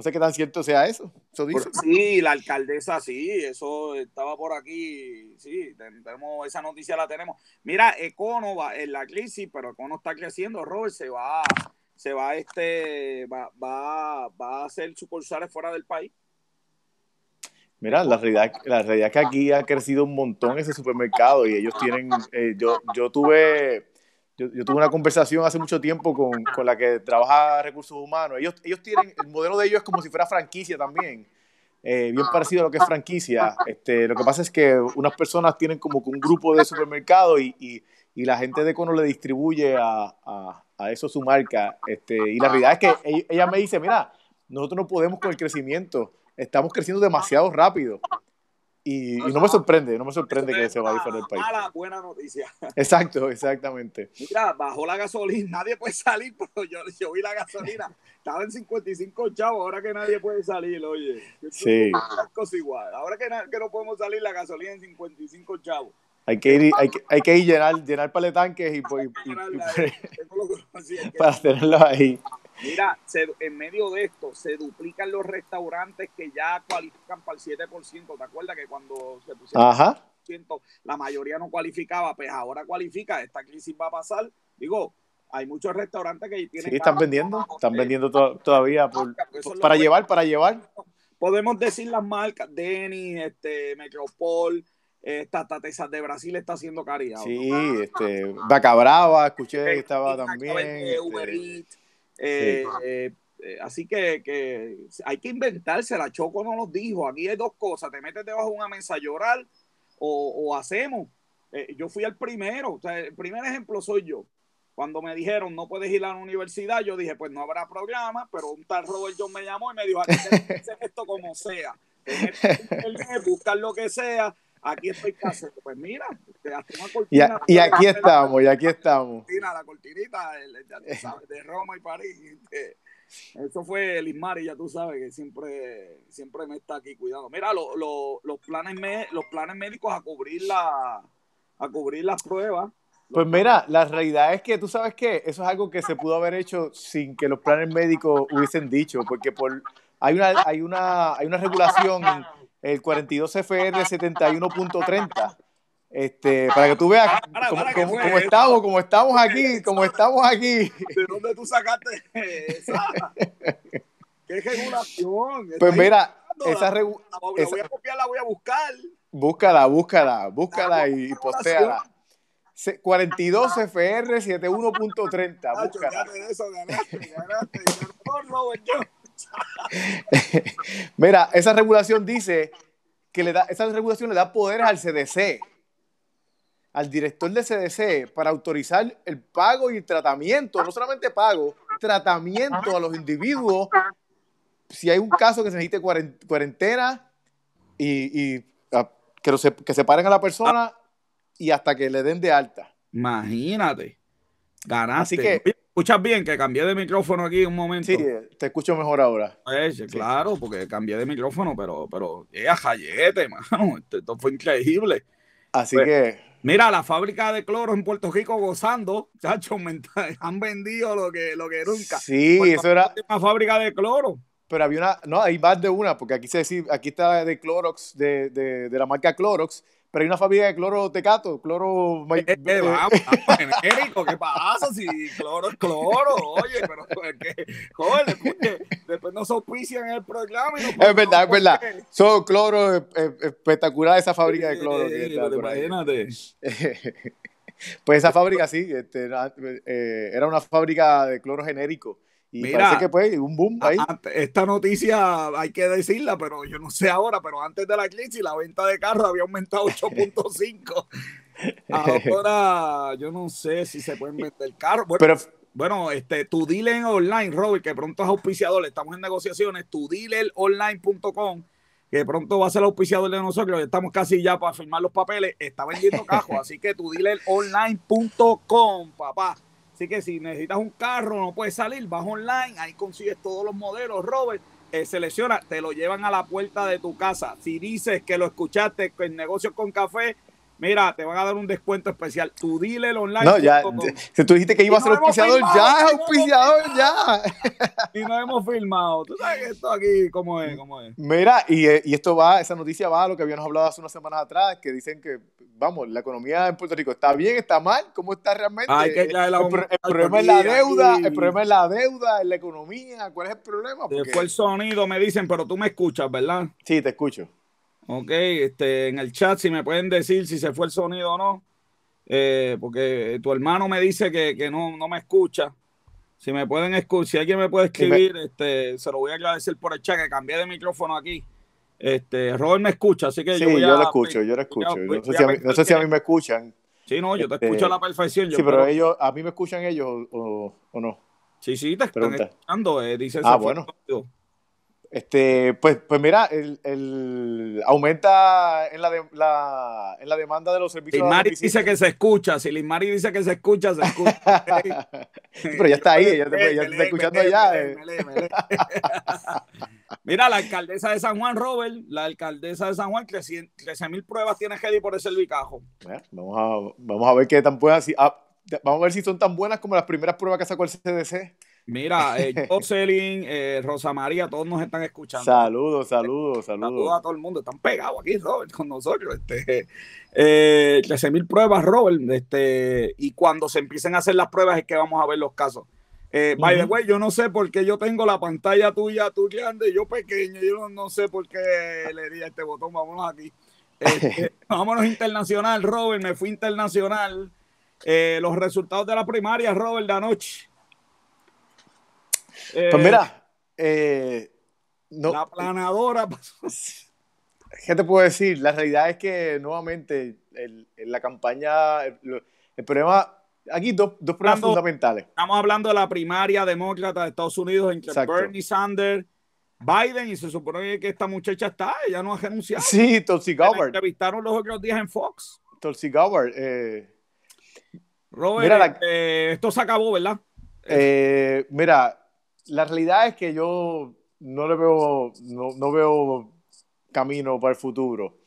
No sé qué tan cierto sea eso. eso dice. Sí, la alcaldesa sí, eso estaba por aquí. Sí, tenemos esa noticia la tenemos. Mira, Econo va en la crisis, pero Econo está creciendo, Robert, se va, se va este, va, va, va a hacer sucursales fuera del país. Mira, la realidad, la realidad es que aquí ha crecido un montón ese supermercado y ellos tienen, eh, yo, yo tuve, yo, tuve una conversación hace mucho tiempo con, con, la que trabaja recursos humanos. Ellos, ellos tienen, el modelo de ellos es como si fuera franquicia también, eh, bien parecido a lo que es franquicia. Este, lo que pasa es que unas personas tienen como un grupo de supermercados y, y, y, la gente de Cono le distribuye a, a, a, eso su marca. Este, y la realidad es que ella me dice, mira, nosotros no podemos con el crecimiento estamos creciendo demasiado rápido. Y, y, no me sorprende, no me sorprende que se vaya a fuera del país. Mala, buena noticia. [LAUGHS] Exacto, exactamente. Mira, bajó la gasolina, nadie puede salir, [LAUGHS] pero yo, yo vi la gasolina, estaba en 55 chavos, ahora que nadie puede salir, oye. Sí. Cosa igual. Ahora que, que, no podemos salir, la gasolina en 55 chavos. Hay que ir, hay que, hay que ir llenar, llenar paletanques y, y, y, y para tenerlos ahí. [LAUGHS] Mira, se, en medio de esto se duplican los restaurantes que ya cualifican para el 7%. ¿Te acuerdas que cuando se pusieron Ajá. el 7%, la mayoría no cualificaba? Pues ahora cualifica. Esta crisis va a pasar. Digo, hay muchos restaurantes que tienen. Sí, están vendiendo. Están vendiendo to todavía por, por, para llevar, para llevar. Podemos decir las marcas: Denny, este, Metropol. Esta Tatesas de Brasil está haciendo caridad. Sí, ¿no? este, Vaca Brava, escuché que estaba también. Uber Eats. Eh, eh, eh, así que, que, hay que inventarse, la Choco no nos dijo, aquí hay dos cosas, te metes debajo de una mesa a llorar o, hacemos. Eh, yo fui el primero, o el primer ejemplo soy yo. Cuando me dijeron no puedes ir a la universidad, yo dije, pues no habrá programa, pero un tal Robert John me llamó y me dijo, aquí [LAUGHS] esto como sea. [LAUGHS] Buscar lo que sea, aquí estoy casado. Pues mira, te hace una cortina. Y, y aquí estamos, y aquí estamos. Cortina, la cortinita de, sabes, de Roma y París. Eso fue el Ismari, ya tú sabes que siempre, siempre me está aquí cuidando. Mira, lo, lo, los, planes me, los planes médicos a cubrir la a cubrir las pruebas. Pues mira, la realidad es que tú sabes que eso es algo que se pudo haber hecho sin que los planes médicos hubiesen dicho, porque por hay una hay una hay una regulación el 42 FR 71.30. Este, para que tú veas para, cómo, para, cómo, cómo estamos, como estamos aquí, como estamos aquí. ¿De dónde tú sacaste esa? [LAUGHS] ¿Qué regulación? Pues mira, esa, regu la, la, voy a copiar, la voy a buscar. Búscala, búscala, búscala y postéala. 42 FR 71.30. Búscala. Eso, ganaste, ganaste, ganaste, [LAUGHS] Mira, esa regulación dice que le da, esa regulación le da poderes al CDC, al director del CDC, para autorizar el pago y el tratamiento, no solamente pago, tratamiento a los individuos si hay un caso que se necesite cuarentena y, y que, se, que separen a la persona y hasta que le den de alta. Imagínate. Ganaste. Así que escuchas bien? Que cambié de micrófono aquí un momento. Sí, te escucho mejor ahora. Pues, sí. Claro, porque cambié de micrófono, pero, pero, eh, jayete, [LAUGHS] mano. Esto, esto, fue increíble. Así pues, que. Mira, la fábrica de cloro en Puerto Rico gozando, chacho, [LAUGHS] han vendido lo que, lo que nunca. Sí, Puerto eso era. Una fábrica de cloro. Pero había una, no, hay más de una, porque aquí se dice, aquí está de Clorox, de, de, de la marca Clorox, pero hay una fábrica de cloro tecato, cloro. Eh, eh, vamos, vamos, genérico, ¿qué pasa? Si cloro es cloro, oye, pero es que, joder, después, después nos auspician en el programa. Y nos es verdad, es verdad. Son cloro eh, espectacular esa fábrica de cloro. Eh, que imagínate. [LAUGHS] pues esa fábrica sí, este, eh, era una fábrica de cloro genérico. Y Mira, parece que pues un boom ahí. Esta noticia hay que decirla, pero yo no sé ahora, pero antes de la crisis la venta de carros había aumentado [LAUGHS] 8.5. ahora yo no sé si se pueden vender carros. Bueno, pero, bueno, este, tu dealer online, Robert, que pronto es auspiciador, estamos en negociaciones, tu dealeronline.com, que pronto va a ser auspiciador de nosotros, estamos casi ya para firmar los papeles, está vendiendo cajos, [LAUGHS] así que tu dealeronline.com, papá. Así que si necesitas un carro, no puedes salir, vas online, ahí consigues todos los modelos, Robert. Eh, selecciona, te lo llevan a la puerta de tu casa. Si dices que lo escuchaste en negocios con café, Mira, te van a dar un descuento especial. Tu dealer online. No, ya. Si tú dijiste que iba a ser auspiciador, ya es auspiciador, ya. Y no hemos filmado. Tú sabes que esto aquí, ¿cómo es? ¿Cómo es? Mira, y, y esto va, esa noticia va a lo que habíamos hablado hace unas semanas atrás, que dicen que, vamos, la economía en Puerto Rico está bien, está mal, ¿cómo está realmente? Ay, que el, el, el, problema es la deuda, el problema es la deuda, es la economía, ¿cuál es el problema? Porque... Fue el sonido, me dicen, pero tú me escuchas, ¿verdad? Sí, te escucho. Ok, este, en el chat si me pueden decir si se fue el sonido o no, eh, porque tu hermano me dice que, que no, no, me escucha. Si me pueden escuchar, si alguien me puede escribir, me... este, se lo voy a agradecer por el chat, que cambié de micrófono aquí. Este, Robert me escucha, así que sí, yo voy yo a, lo escucho, yo lo escucho. Voy, no, sé si a mí, no sé si a mí me escuchan. Sí, no, yo te este, escucho a la perfección. Yo sí, pero, ellos, ¿a mí me escuchan ellos o, o no? Sí, sí, te están Pregunta. escuchando, eh, dice Ah, bueno. Este, pues, pues mira, el, el aumenta en la, de, la, en la demanda de los servicios. Limari dice que se escucha, si Limari dice que se escucha, se escucha. [LAUGHS] Pero ya está ahí, ya te, ya te está escuchando ya. Eh. [LAUGHS] Mira, la alcaldesa de San Juan, Robert, la alcaldesa de San Juan, 13 mil pruebas tiene Hedy por el cervicajo. Vamos a, vamos a ver qué tan buenas, ah, vamos a ver si son tan buenas como las primeras pruebas que sacó el CDC. Mira, eh, [LAUGHS] Jocelyn, eh, Rosa María, todos nos están escuchando. Saludos, saludos, saludos. Saludos a todo el mundo. Están pegados aquí, Robert, con nosotros. Este, eh, 13 mil pruebas, Robert. Este, y cuando se empiecen a hacer las pruebas es que vamos a ver los casos. Eh, by the way, yo no sé por qué yo tengo la pantalla tuya, tú grande, yo pequeño. Yo no, no sé por qué le di a este botón. Vámonos aquí. Este, [LAUGHS] vámonos internacional, Robert. Me fui internacional. Eh, los resultados de la primaria, Robert, de anoche. Eh, pues mira, eh, no, la planadora pasó. [LAUGHS] ¿Qué te puedo decir? La realidad es que nuevamente el, en la campaña, el, el, problema, aquí dos, dos problemas Hablando, fundamentales. Estamos hablando de la primaria demócrata de Estados Unidos entre Exacto. Bernie Sanders, Biden, y se supone que esta muchacha está, ella no ha renunciado. Sí, Tulsi La Gabbard. entrevistaron los otros días en Fox. Tulsi Gabbard. Eh, Robert, Mira, la- eh, esto se acabó, ¿verdad? eh, mira, la realidad es que yo no le veo, no, no veo camino para el futuro.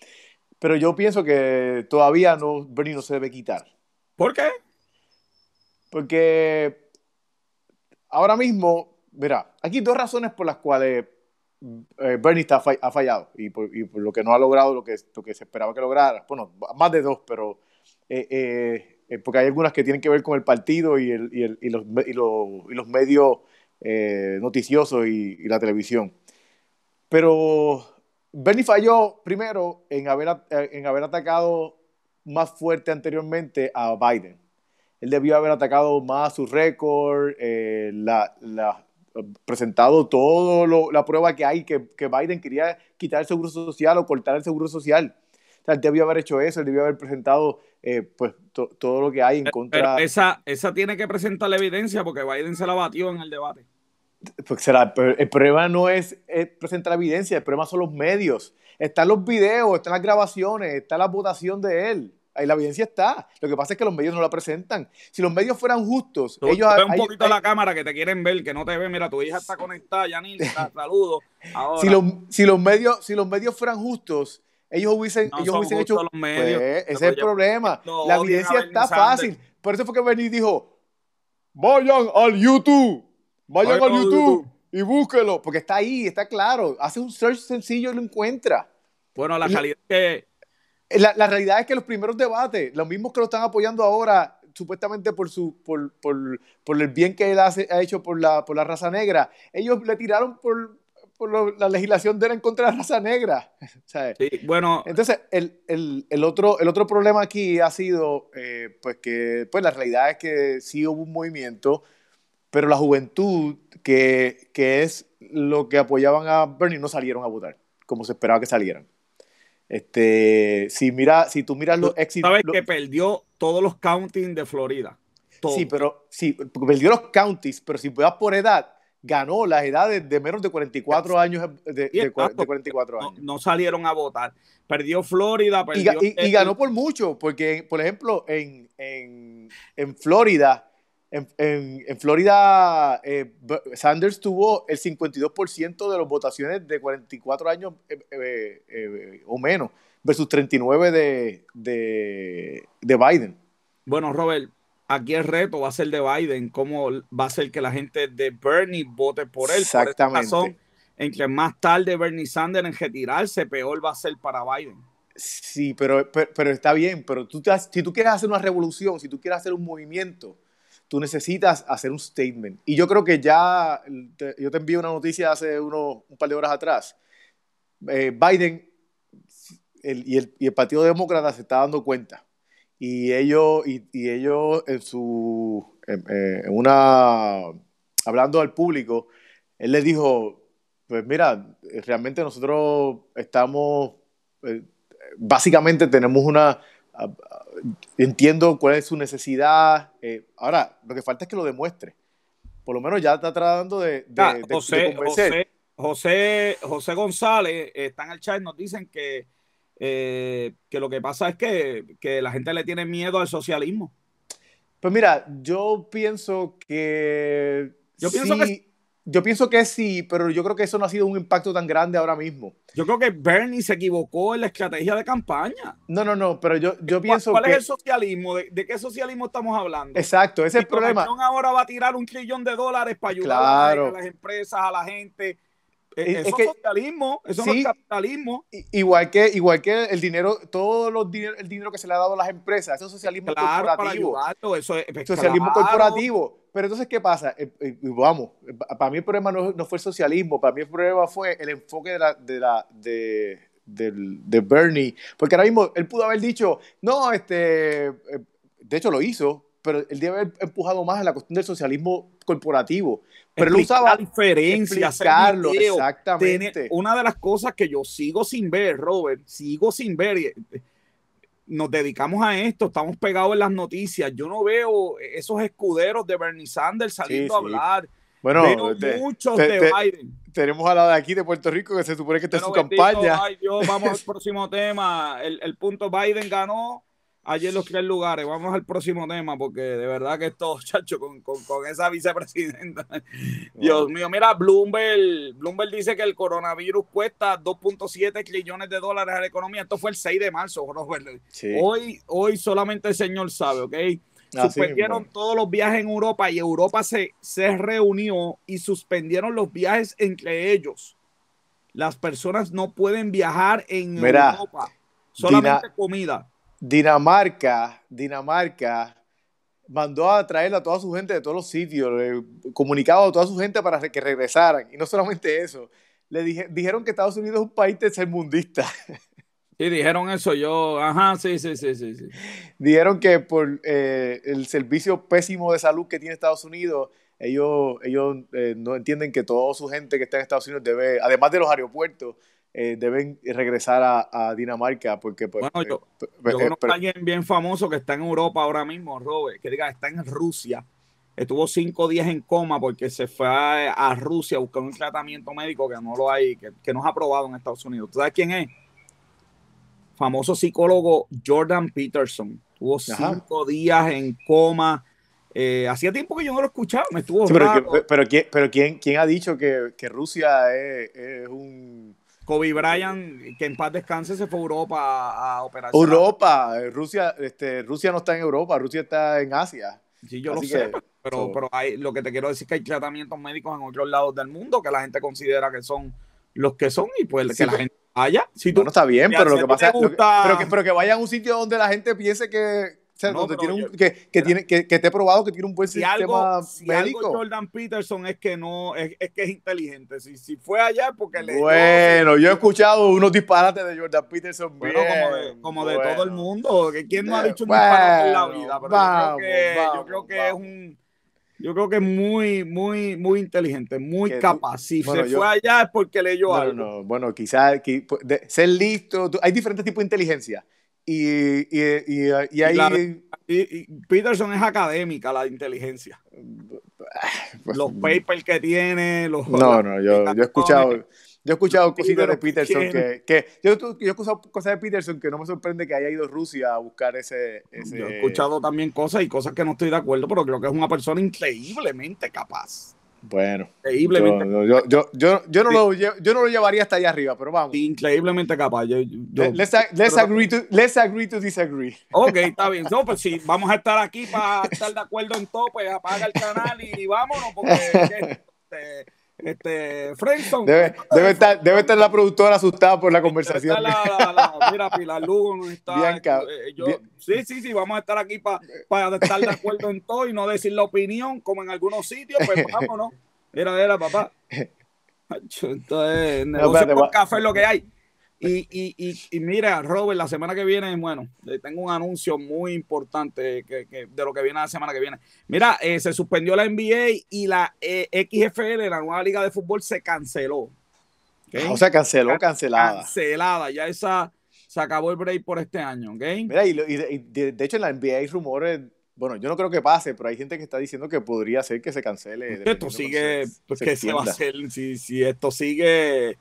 Pero yo pienso que todavía no, Bernie no se debe quitar. ¿Por qué? Porque ahora mismo, mira, aquí dos razones por las cuales eh, Bernie está, ha fallado y por, y por lo que no ha logrado lo que, lo que se esperaba que lograra. Bueno, más de dos, pero eh, eh, porque hay algunas que tienen que ver con el partido y, el, y, el, y, los, y, los, y los medios eh, noticiosos y, y la televisión. Pero Bernie falló primero en haber, at- en haber atacado más fuerte anteriormente a Biden. Él debió haber atacado más su récord, eh, la, la- presentado toda la prueba que hay, que, que Biden quería quitar el seguro social o cortar el seguro social. O sea, él debió haber hecho eso, él debió haber presentado eh, pues, to- todo lo que hay en Pero contra. esa, esa tiene que presentar la evidencia porque Biden se la batió en el debate. Pues será, el problema no es, es presentar evidencia, el problema son los medios. Están los videos, están las grabaciones, está la votación de él. Ahí la evidencia está. Lo que pasa es que los medios no la presentan. Si los medios fueran justos, Tú, ellos. tú ve un hay- poquito hay- la cámara que te quieren ver, que no te ve. Mira, tu hija está conectada, Yanil. [LAUGHS] Saludos. Si, los, si, los medios, si los medios fueran justos, ellos hubiesen, No ellos hubiesen hecho. los medios. Pues, ese es el problema. no la evidencia está fácil. Por eso fue que Bernie dijo: vayan al YouTube, vayan al YouTube YouTube. y búsquelo, porque está ahí, está claro. Hace un search sencillo y lo encuentra. Bueno, la calidad que La, la realidad es que los primeros debates, los mismos que lo están apoyando ahora, supuestamente por su por, por, por el bien que él hace, ha hecho por la, por la raza negra, ellos le tiraron por, por lo- la legislación de él en contra de la raza negra. [LAUGHS] ¿sabes? sí, bueno, Entonces, el, el, el, otro, el otro problema aquí ha sido eh, pues que pues la realidad es que sí hubo un movimiento, pero la juventud, que, que es lo que apoyaban a Bernie, no salieron a votar, como se esperaba que salieran. Este, si, mira, si tú miras los éxitos... sabes los- que perdió todos los counting de Florida. Sí, pero sí, perdió los counties, pero si vas por edad, ganó las edades de menos de 44 años, de, de, de exacto. 44 no, años. no salieron a votar. Perdió Florida, perdió. y- y ganó por mucho, porque, por ejemplo, en, en, en Florida, en, en- en Florida, eh, Sanders tuvo el 52% de las votaciones de 44 años eh, eh, eh, o menos. versus 39 de, de, de Biden. Bueno, Robert, aquí el reto va a ser de Biden, cómo va a ser que la gente de Bernie vote por él. Exactamente. Por razón, en que más tarde Bernie Sanders en retirarse, peor va a ser para Biden. Sí, pero, pero, está bien, pero tú si tú quieres hacer una revolución, si tú quieres hacer un movimiento, tú necesitas hacer un statement. Y yo creo que ya, yo te envío una noticia hace uno, un par de horas atrás. Eh, Biden y, el, y, el, Partido Demócrata se está dando cuenta. Y ellos, y, ellos en su, en, eh, una, hablando al público, él les dijo, pues mira, realmente nosotros estamos, eh, básicamente tenemos una, entiendo cuál es su necesidad. Eh, ahora, lo que falta es que lo demuestre. Por lo menos ya está tratando de, de, ah, José, José, José, González está en el chat, nos dicen que, eh, que lo que pasa es que, que la gente le tiene miedo al socialismo. Pues mira, yo pienso que. Yo pienso que yo pienso que sí, pero yo creo que eso no ha sido un impacto tan grande ahora mismo. Yo creo que Bernie se equivocó en la estrategia de campaña. No, no, no, pero yo, yo pienso ¿Cuál es el socialismo? ¿De, qué socialismo estamos hablando? Exacto, ese es el problema. ahora va a tirar un trillón de dólares para ayudar a las empresas, a la gente. Eh, eso es, socialismo, eso no es capitalismo. Igual que, igual que el dinero, todo los el dinero que se le ha dado a las empresas, eso es socialismo corporativo. eso es, pues, socialismo corporativo. Pero entonces, ¿qué pasa? Eh, eh, vamos, para mí el problema no, fue el socialismo, para mí el problema fue el enfoque de la, de la, de, de Bernie, porque ahora mismo él pudo haber dicho, no, este, de hecho lo hizo, pero él debe haber empujado más en la cuestión del socialismo corporativo. Pero él usaba la diferencia, explicarlo, exactamente. una de las cosas que yo sigo sin ver, Robert, sigo sin ver, eh, nos dedicamos a esto, estamos pegados en las noticias. Yo no veo esos escuderos de Bernie Sanders saliendo a hablar. Bueno, veo muchos de Biden. Tenemos a la de aquí de Puerto Rico que se supone que está en su campaña. Ay, Dios, vamos al [LAUGHS] próximo tema. El, el punto Biden ganó ayer los tres lugares. Vamos al próximo tema porque de verdad que esto, [LAUGHS] chacho, con, con, con esa vicepresidenta. [LAUGHS] Dios mío, mira, Bloomberg, Bloomberg dice que el coronavirus cuesta 2.7 trillones de dólares a la economía. Esto fue el 6 de marzo, Robert. Hoy, hoy solamente el señor sabe, ¿ok? Suspendieron todos los viajes en Europa y Europa se, se reunió y suspendieron los viajes entre ellos. Las personas no pueden viajar en Europa. Solamente comida. Dinamarca, Dinamarca mandó a traer a toda su gente de todos los sitios, comunicado a toda su gente para que regresaran. Y no solamente eso, le dijeron que Estados Unidos es un país tercermundista. [LAUGHS] Sí, dijeron eso yo. Ajá, sí, sí, sí, sí. sí. Dijeron que por eh, el servicio pésimo de salud que tiene Estados Unidos, ellos, ellos eh, no entienden que toda su gente que está en Estados Unidos debe, además de los aeropuertos, eh, deben regresar a, Dinamarca porque pues, bueno, yo, eh, yo eh, conozco a alguien bien famoso que está en Europa ahora mismo, Robert, que diga, está en Rusia. Estuvo cinco días en coma porque se fue a, Rusia a buscar un tratamiento médico que no lo hay, que, que no es aprobado en Estados Unidos. ¿Tú sabes quién es? Famoso psicólogo Jordan Peterson. Estuvo cinco días en coma. hacía tiempo que yo no lo escuchaba, me estuvo pero, pero, pero, ¿quién, ¿quién, ha dicho que, que Rusia es un Kobe Bryant, que en paz descanse, se fue a Europa a, operar. Europa, Rusia, este, Rusia no está en Europa, Rusia está en Asia. Sí, yo lo sé, pero, pero hay, lo que te quiero decir es que hay tratamientos médicos en otros lados del mundo que la gente considera que son los que son y pues que la gente vaya. Si tú, no está bien, pero lo que pasa es pero que, pero que vaya a un sitio donde la gente piense que, que, que, tiene, que, que te he probado que tiene un buen sistema algo, si médico. Jordan Peterson es que no, es, es, que es inteligente. Si, si fue allá porque le Bueno, yo he escuchado unos disparates de Jordan Peterson. Bueno, como de, como de todo el mundo. ¿Quién no ha dicho un disparate en la vida? Pero yo, creo que, yo creo que es un yo creo que es muy, muy, muy inteligente, muy capaz. Si se fue allá es porque leyó algo. No, bueno, quizás ser listo. Hay diferentes tipos de inteligencia. Y, y, y, ahí... Peterson es académica, la inteligencia. Pues, los papers que tiene, los... No, no, yo, yo he escuchado... Yo he escuchado cositas de Peterson que, que, yo, yo, he escuchado cosas de Peterson que no me sorprende que haya ido Rusia a buscar ese, ese, Yo he escuchado también cosas y cosas que no estoy de acuerdo, pero creo que es una persona increíblemente capaz. Bueno, Increíblemente. yo, yo, yo, yo, yo no lo, yo no lo llevaría hasta allá arriba, pero vamos. Increíblemente capaz. Yo- Let's, let's agree to, let's agree to disagree. Ok, está bien. No, pues sí, vamos a estar aquí para estar de acuerdo en todo, pues apaga el canal y, vámonos, porque [LAUGHS] este, este Friendzone, Debe, debe, estar, debe estar la productora asustada por la conversación. Debe estar la- la- la- mira, Pilar Lugo nos está. Bianca, eh, yo- bien- sí, sí, sí, vamos a estar aquí para estar de acuerdo en todo y no decir la opinión, como en algunos sitios, pues [LAUGHS] vámonos. Mira, era papá. [LAUGHS] Entonces, negocio espérate, con va- café es lo que hay. Y, y, y, y mira, Robert, la semana que viene, bueno, tengo un anuncio muy importante que, que- de lo que viene la semana que viene. Mira, eh, se suspendió la NBA y la eh, XFL, la nueva liga de fútbol, se canceló. Ah, O sea, canceló, cancelada. Cancelada. Ya esa se acabó el break por este año, ¿ok? Mira, y, de, y de- hecho en la NBA hay rumores, bueno, yo no creo que pase, pero hay gente que está diciendo que podría ser que se cancele. esto sigue, se- pues, se ¿qué se va a hacer? Si, si esto sigue,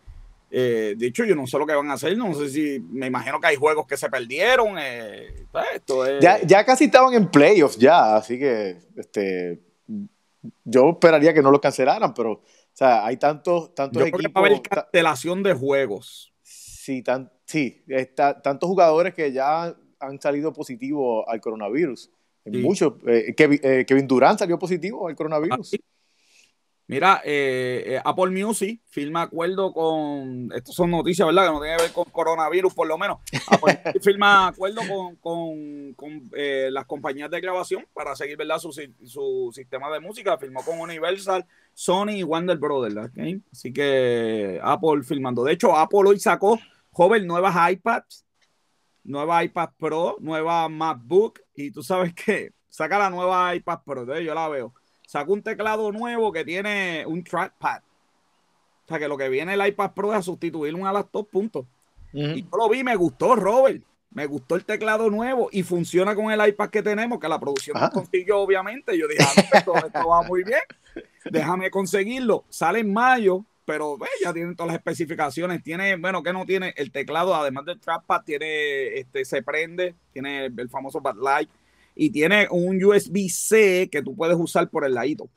eh, de hecho, yo no sé lo que van a hacer, no sé si, me imagino que hay juegos que se perdieron, eh, pues, esto es... Ya, ya casi estaban en playoffs ya, así que este, yo esperaría que no los cancelaran, pero o sea, hay tantos, tantos yo creo que va equipos, a haber cancelación de juegos. sí, tan, sí está- tantos jugadores que ya han salido positivos al coronavirus. Sí. Muchos, eh, Kevin, eh, Kevin Durant salió positivo al coronavirus. Ah, Mira, eh, eh, Apple Music firma acuerdo con, estas son noticias, ¿verdad? Que no tiene que ver con coronavirus, por lo menos. Apple [LAUGHS] Music firma acuerdo con, con- con, eh, las compañías de grabación para seguir, ¿verdad? Su, su sistema de música. Firmó con Universal, Sony y Warner Brothers, ¿ok? Así que Apple firmando. De hecho, Apple hoy sacó, joven, nuevas iPads, nueva iPad Pro, nueva MacBook, y tú sabes que saca la nueva iPad Pro, entonces yo la veo sacó un teclado nuevo que tiene un trackpad. O sea, que lo que viene el iPad Pro es a sustituir un laptop, punto. Ujú. Y yo lo vi, me gustó, Robert. Me gustó el teclado nuevo y funciona con el iPad que tenemos, que la producción consiguió, obviamente. Yo dije, ah, esto, esto va muy bien. Déjame conseguirlo. Sale en mayo, pero ve, ya tienen todas las especificaciones. Tiene, bueno, que no tiene el teclado, además del trackpad, tiene, este, se prende, tiene el, el famoso backlight y tiene un USB-C que tú puedes usar por el ladito.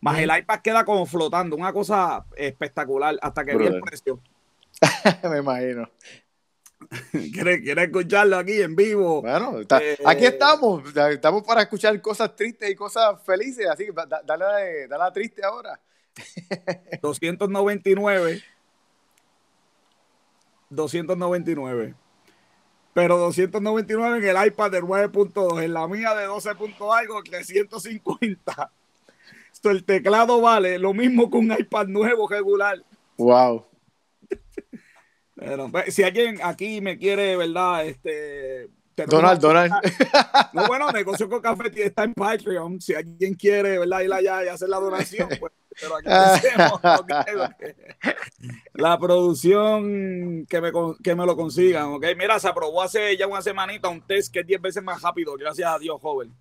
Más el iPad queda como flotando, una cosa espectacular, hasta que vi el precio. [LAUGHS] Me imagino. [LAUGHS] ¿Quieres, quieres escucharlo aquí en vivo? Bueno, está- Eh, aquí estamos. Estamos para escuchar cosas tristes y cosas felices. Así que da- dale, dale a triste ahora. [LAUGHS] 299. 299. Pero 299 en el iPad de 9.2, en la mía de 12. punto algo, 350. Esto, el teclado vale lo mismo que un iPad nuevo regular. Wow. Pero, pues, si alguien aquí me quiere, ¿verdad? Este, Donald, Donald. No, bueno, negocio con café está en Patreon. Si alguien quiere, ¿verdad? Ir allá y hacer la donación, pues. Pero aquí lo [LAUGHS] que- la producción que me, que me lo consigan, ¿ok? Mira, se aprobó hace ya una semanita un test que es 10 veces más rápido, gracias a Dios, joven.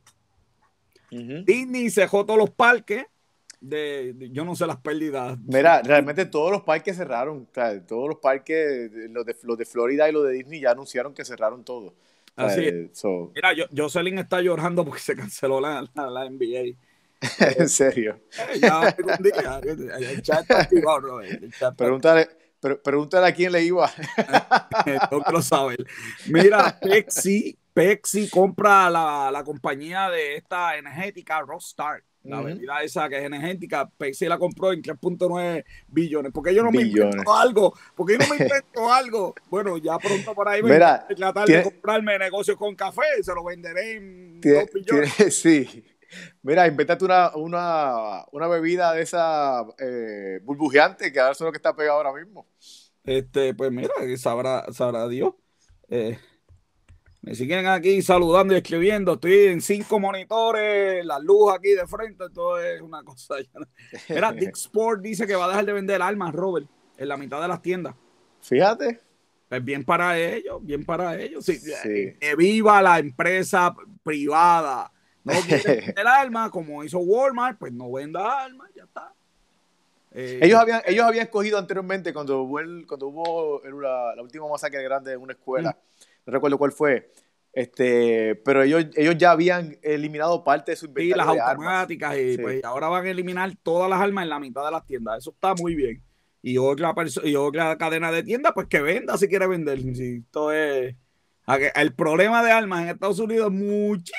Disney cerró todos los parques de, de- yo no sé las pérdidas. Mira, realmente todos los parques cerraron. todos los parques, los de, los de Florida y los de Disney ya anunciaron que cerraron todo. Así eh, so, Mira, yo, Jocelyn está llorando porque se canceló la, la, la NBA. [LAUGHS] en serio. Eh, ya algún día, el chat está activado, bro, el chat está Pregúntale, pre- pregúntale a quién le iba. [LAUGHS] Que lo saber. Mira, Pepsi, Pepsi compra la, la compañía de esta energética Rockstar. La Ujú. bebida esa que es energética, Pepsi la compró en 3.9 billones. porque yo no me invento algo? porque yo no me invento algo? Bueno, ya pronto por ahí voy Mira, a tratar tiene- de comprarme negocios con café, se lo venderé en Tiene- 2 billones. tiene- [LAUGHS] sí. Mira, invéntate una, una, una bebida de esa eh, burbujeante que ahora es lo que está pegado ahora mismo. Este, pues mira, sabrá, sabrá Dios. Eh, me siguen aquí saludando y escribiendo. Estoy en cinco monitores, la luz aquí de frente, todo es una cosa. Mira, [LAUGHS] Dick Sport dice que va a dejar de vender armas, Robert, en la mitad de las tiendas. Fíjate. Pues bien para ellos, bien para ellos. Sí, Sí. Que viva la empresa privada. No quiere [LAUGHS] vender armas, como hizo Walmart, pues no venda armas, ya está. Eh, Ellos habían, ellos habían escogido anteriormente cuando hubo, el- cuando hubo el- la, la última masacre grande en una escuela, no recuerdo cuál fue, Este, pero ellos, ellos ya habían eliminado parte de su Sí, inventario las de armas. automáticas y Sí. pues, ahora van a eliminar todas las armas en la mitad de las tiendas. Eso está muy bien. Y otra, y otra cadena de tiendas, pues que venda si quiere vender. Si esto es... El problema de armas en Estados Unidos es muchísimo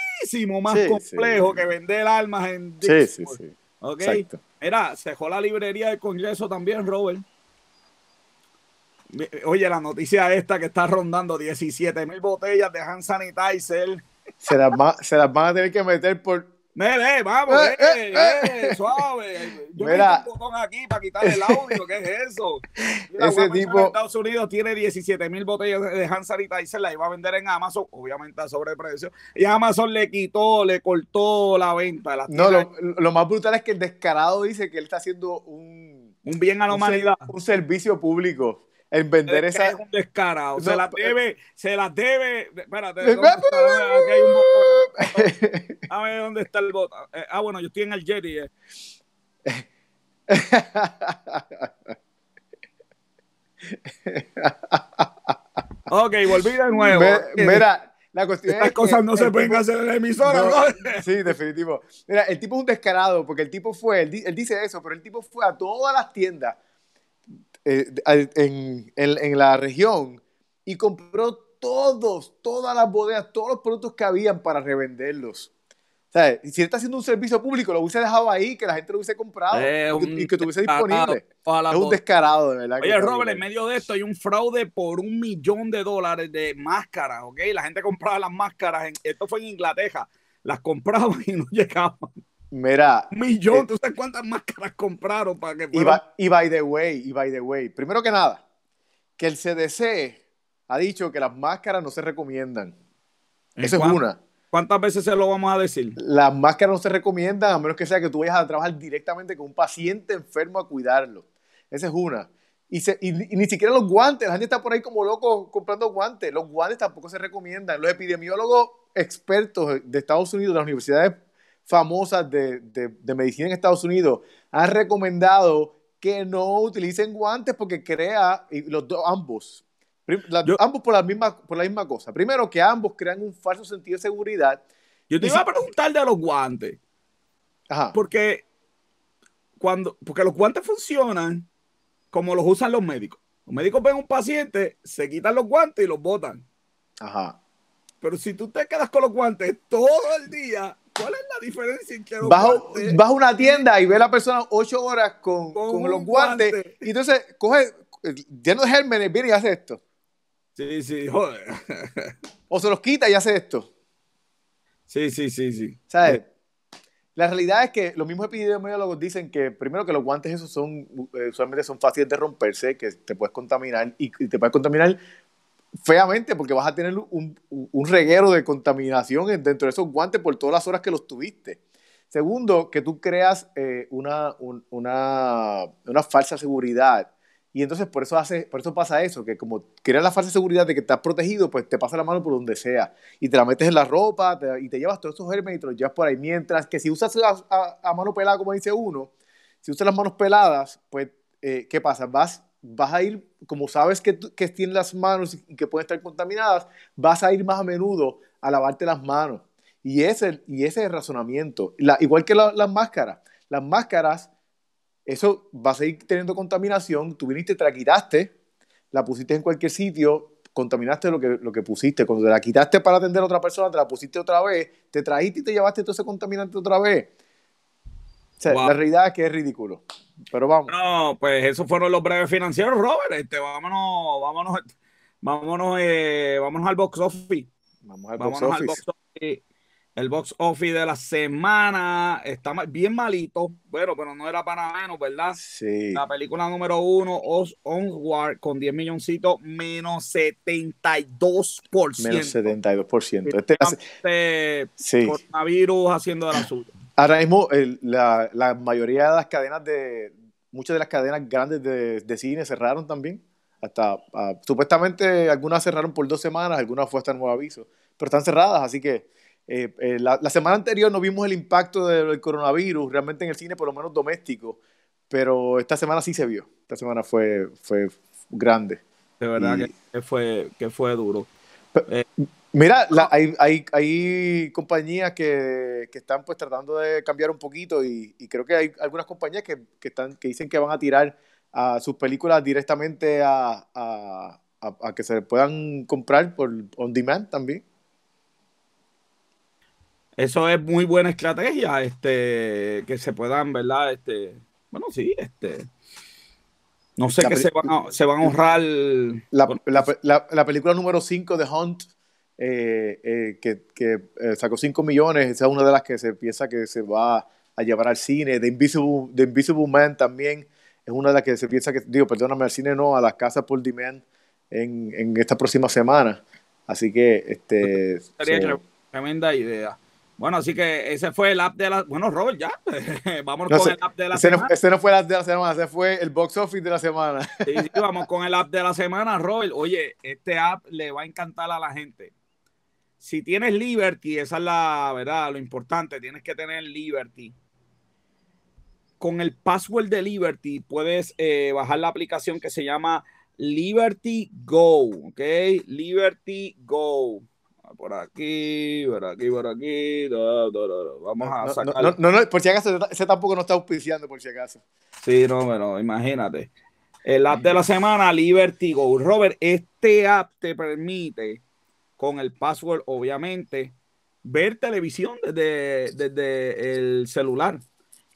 más Sí, complejo sí. que vender armas en Sí, sí, Dixmoor. sí. ¿Ok? Exacto. Mira, se dejó la librería del Congreso también, Robert. Mi- Oye, la noticia esta que está rondando 17 mil botellas de hand sanitizer. Se las, va- se las van a tener que meter por. Ve, ve, vamos, Eh, eh, eh, eh, suave. Yo Mira. un botón aquí para quitar el audio, ¿qué es eso? Mira, Ese tipo- en Estados Unidos tiene 17 mil botellas de hand sanitizer, la iba a vender en Amazon, obviamente a sobreprecio, y Amazon le quitó, le cortó la venta. No, lo, lo más brutal es que el descarado dice que él está haciendo un, un bien a la un, humanidad. un servicio público en vender Es que esa. es un descarado. se No, las pero- debe, se las debe. Espérate, Eh, [LAUGHS] ¿dónde está? Aquí hay un botón. A ver dónde está el botón. Eh, ah, bueno, yo estoy en el Jetty. eh. [LAUGHS] Ok, volví de nuevo. Me- Mira, la cuestión Estas es que cosas no se pueden hacer en la emisora, No, [LAUGHS] sí, definitivo. Mira, el tipo es un descarado porque el tipo fue, él, él dice eso, pero el tipo fue a todas las tiendas eh, en, en- en la región y compró todos, todas las bodegas, todos los productos que habían para revenderlos. O sea, si él está haciendo un servicio público, lo hubiese dejado ahí, que la gente lo hubiese comprado Es y, y que estuviese descarado. disponible. Ojalá Es un descarado, de verdad. Oye, Robert, en medio de esto hay un fraude por un millón de dólares de máscaras, ¿ok? La gente compraba las máscaras, en- esto fue en Inglaterra, las compraban [LAUGHS] y no llegaban. Mira, Un millón, Eh, ¿tú sabes cuántas máscaras compraron para que Y, by the way, y by the way, primero que nada, que el CDC ha dicho que las máscaras no se recomiendan. ¿En Esa es una. ¿Cuántas veces se lo vamos a decir? Las máscaras no se recomiendan a menos que sea que tú vayas a trabajar directamente con un paciente enfermo a cuidarlo. Esa es una. Y, se- y ni- y ni siquiera los guantes, la gente está por ahí como loco comprando guantes. Los guantes tampoco se recomiendan. Los epidemiólogos expertos de Estados Unidos, de las universidades famosas de, de- de medicina en Estados Unidos, han recomendado que no utilicen guantes porque crea, y los dos, ambos, prim- la- Yo- ambos por la, misma, por la misma cosa. Primero, que ambos crean un falso sentido de seguridad. Yo te Y iba si- a preguntar de los guantes, Ajá. porque cuando, porque los guantes funcionan como los usan los médicos. Los médicos ven un paciente, se quitan los guantes y los botan. Ajá. Pero si tú te quedas con los guantes todo el día, ¿cuál es la diferencia entre los Vas a, guantes? vas a una tienda y ve a la persona ocho horas con, Con los guantes guante. y entonces coge, eh, lleno de gérmenes, viene y hace esto. Sí, sí, joder. [LAUGHS] O se los quita y hace esto. Sí, sí, sí, sí. ¿Sabes? La realidad es que los mismos epidemiólogos dicen que primero que los guantes esos son eh, usualmente son fáciles de romperse, que te puedes contaminar y, y te puedes contaminar feamente porque vas a tener un, un reguero de contaminación en- dentro de esos guantes por todas las horas que los tuviste. Segundo, que tú creas eh, una, un- una, una falsa seguridad. Y entonces por eso, hace, por eso pasa eso, que como creas la falsa seguridad de que estás protegido, pues te pasa la mano por donde sea. Y te la metes en la ropa te- y te llevas todos esos gérmenes y te los llevas por ahí. Mientras que si usas a, a- a mano pelada, como dice uno, si usas las manos peladas, pues, eh, ¿qué pasa? Vas, vas a ir, como sabes que, que tienen las manos y que pueden estar contaminadas, vas a ir más a menudo a lavarte las manos. Y ese, y ese es el razonamiento. La- igual que la- las máscaras. Las máscaras, eso va a seguir teniendo contaminación. Tú viniste, te la quitaste, la pusiste en cualquier sitio, contaminaste lo que, lo que pusiste. Cuando te la quitaste para atender a otra persona, te la pusiste otra vez, te trajiste y te llevaste todo ese contaminante otra vez. Sea, Wow. la realidad es que es ridículo. Pero vamos. No, pues esos fueron los breves financieros, Robert. Este, vámonos, vámonos, vámonos, eh, vámonos al box office. Vamos al box Vámonos al office. box office. El box office de la semana está bien malito. Bueno, pero no era para menos, ¿verdad? Sí. La película número uno, Os Onward, con 10 milloncitos, menos 72%. Menos 72%. Este, Este sí. coronavirus haciendo de la suya. Ahora mismo, el- la, la mayoría de las cadenas de. Muchas de las cadenas grandes de, de cine cerraron también. Hasta. ah, supuestamente algunas cerraron por dos semanas, algunas fue hasta nuevo aviso. Pero están cerradas, así que. eh, eh, la, la semana anterior no vimos el impacto del coronavirus realmente en el cine, por lo menos doméstico. Pero esta semana sí se vio. Esta semana fue, fue grande. De verdad Y- que, fue, que fue duro. Pe- Eh, Mira, hay, hay, hay, compañías que, que, están pues tratando de cambiar un poquito y, y creo que hay algunas compañías que, que, están, que dicen que van a tirar a sus películas directamente a, a, a, que se puedan comprar por on demand también. Eso es muy buena estrategia, este, que se puedan, ¿verdad? Este, bueno, sí, este. No sé qué se van, a, se van a ahorrar. La, la, la, película número 5 de Hunt, eh, eh, que, que eh, sacó 5 millones, esa es una de las que se piensa que se va a llevar al cine. The Invisible, The Invisible Man también es una de las que se piensa que, digo, perdóname, al cine no, a las casas por demand en, en esta próxima semana. Así que, este. Sería tremenda idea. Bueno, así que ese fue el app de la. Bueno, Robert, ya. [LAUGHS] vamos con el app de la semana. ese no fue el app de la semana, ese fue el box office de la semana. sí, sí, vamos con el app de la semana, Robert. Oye, este app le va a encantar a la gente. Si tienes Liberty, esa es la verdad, lo importante, tienes que tener Liberty. Con el password de Liberty puedes eh, bajar la aplicación que se llama Liberty Go, ¿ok? Liberty Go por aquí, por aquí, por aquí. Vamos a sacar. No, no, por si acaso, ese tampoco no está auspiciando, por si acaso. Sí, no, bueno, imagínate. El app de la semana, Liberty Go. Robert, este app te permite, con el password, obviamente, ver televisión desde, desde el celular.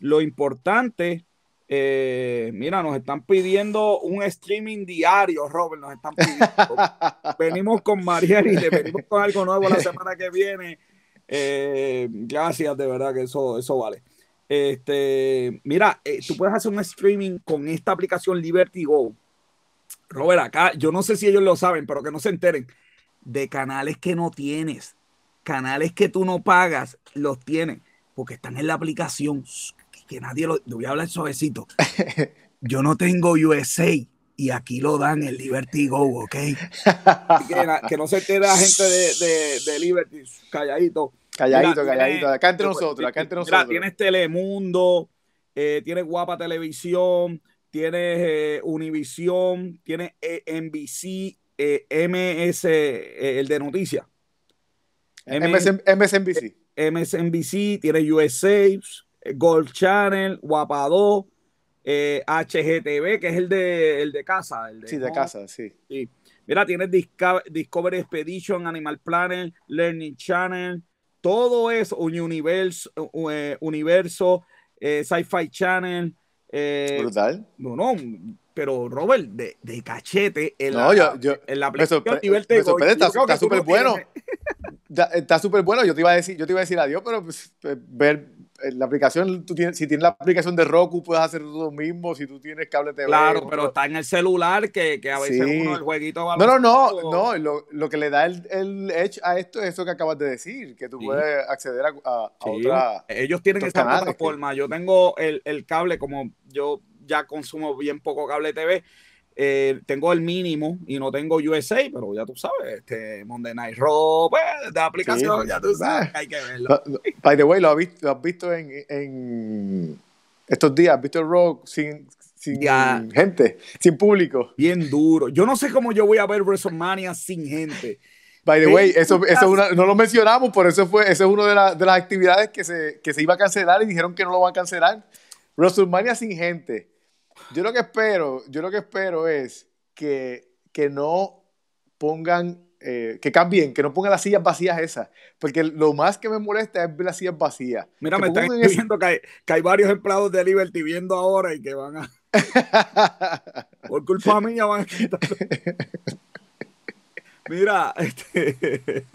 Lo importante eh, mira, nos están pidiendo un streaming diario, Robert. Nos están pidiendo. [LAUGHS] venimos con Mariel y venimos con algo nuevo la semana que viene. Eh, gracias, de verdad que eso, eso vale. Este, mira, eh, tú puedes hacer un streaming con esta aplicación Liberty Go. Robert, acá, yo no sé si ellos lo saben, pero que no se enteren de canales que no tienes, canales que tú no pagas, los tienen, porque están en la aplicación que nadie lo. Voy a hablar suavecito. [LAUGHS] Yo no tengo USA y aquí lo dan el Liberty Go, ¿ok? que, no se entere la gente de, de, Liberty, calladito. Calladito, calladito. acá entre nosotros, acá entre nosotros. tienes Telemundo, eh, tienes Guapa Televisión, tienes eh, Univisión, tienes eh, MS, el de noticias. MSNBC. MSNBC, tienes USA, Gold Channel, Guapado, eh, HGTV, que es el de, el de casa. El de, sí, de casa, sí. Mira, tienes Discovery Expedition, Animal Planet, Learning Channel, todo eso, Universo, eh, Universo eh, Sci-Fi Channel. Brutal. No, no, pero Robert, de, de cachete, en no, la, yo, en la aplicación está súper bueno. Está súper bueno. [LAUGHS] Yo te iba a decir, yo te iba a decir adiós, pero pues, ver la aplicación, tú tienes, si tienes la aplicación de Roku, puedes hacer lo mismo. Si tú tienes cable TV. Claro, pero está en el celular que, que a veces uno el jueguito va No, no, no, no. Lo, lo, que le da el, el, edge a esto es eso que acabas de decir, que tú puedes acceder a, a, otra. Ellos tienen esa plataforma. Yo tengo el, el cable, como yo ya consumo bien poco cable TV eh, tengo el mínimo y no tengo USA, pero ya tú sabes, este Monday Night Raw, pues, de aplicación, ya tú sabes, hay que verlo. By the way, lo has visto, lo has visto en, en, estos días, has visto el Raw sin, sin gente, sin público. Bien duro. Yo no sé cómo yo voy a ver WrestleMania sin gente. By the way, eso, eso no lo mencionamos, por eso fue, eso es una de, de, las actividades que se, que se iba a cancelar y dijeron que no lo van a cancelar. WrestleMania sin gente. Yo lo que espero, yo lo que espero es que, que no pongan, eh, que cambien, que no pongan las sillas vacías esas, porque lo más que me molesta es ver las sillas vacías. Mira, me están diciendo que hay, que hay varios empleados de Liberty viendo ahora y que van a... [LAUGHS] Por culpa mía van a quitar. [LAUGHS] Mira, este...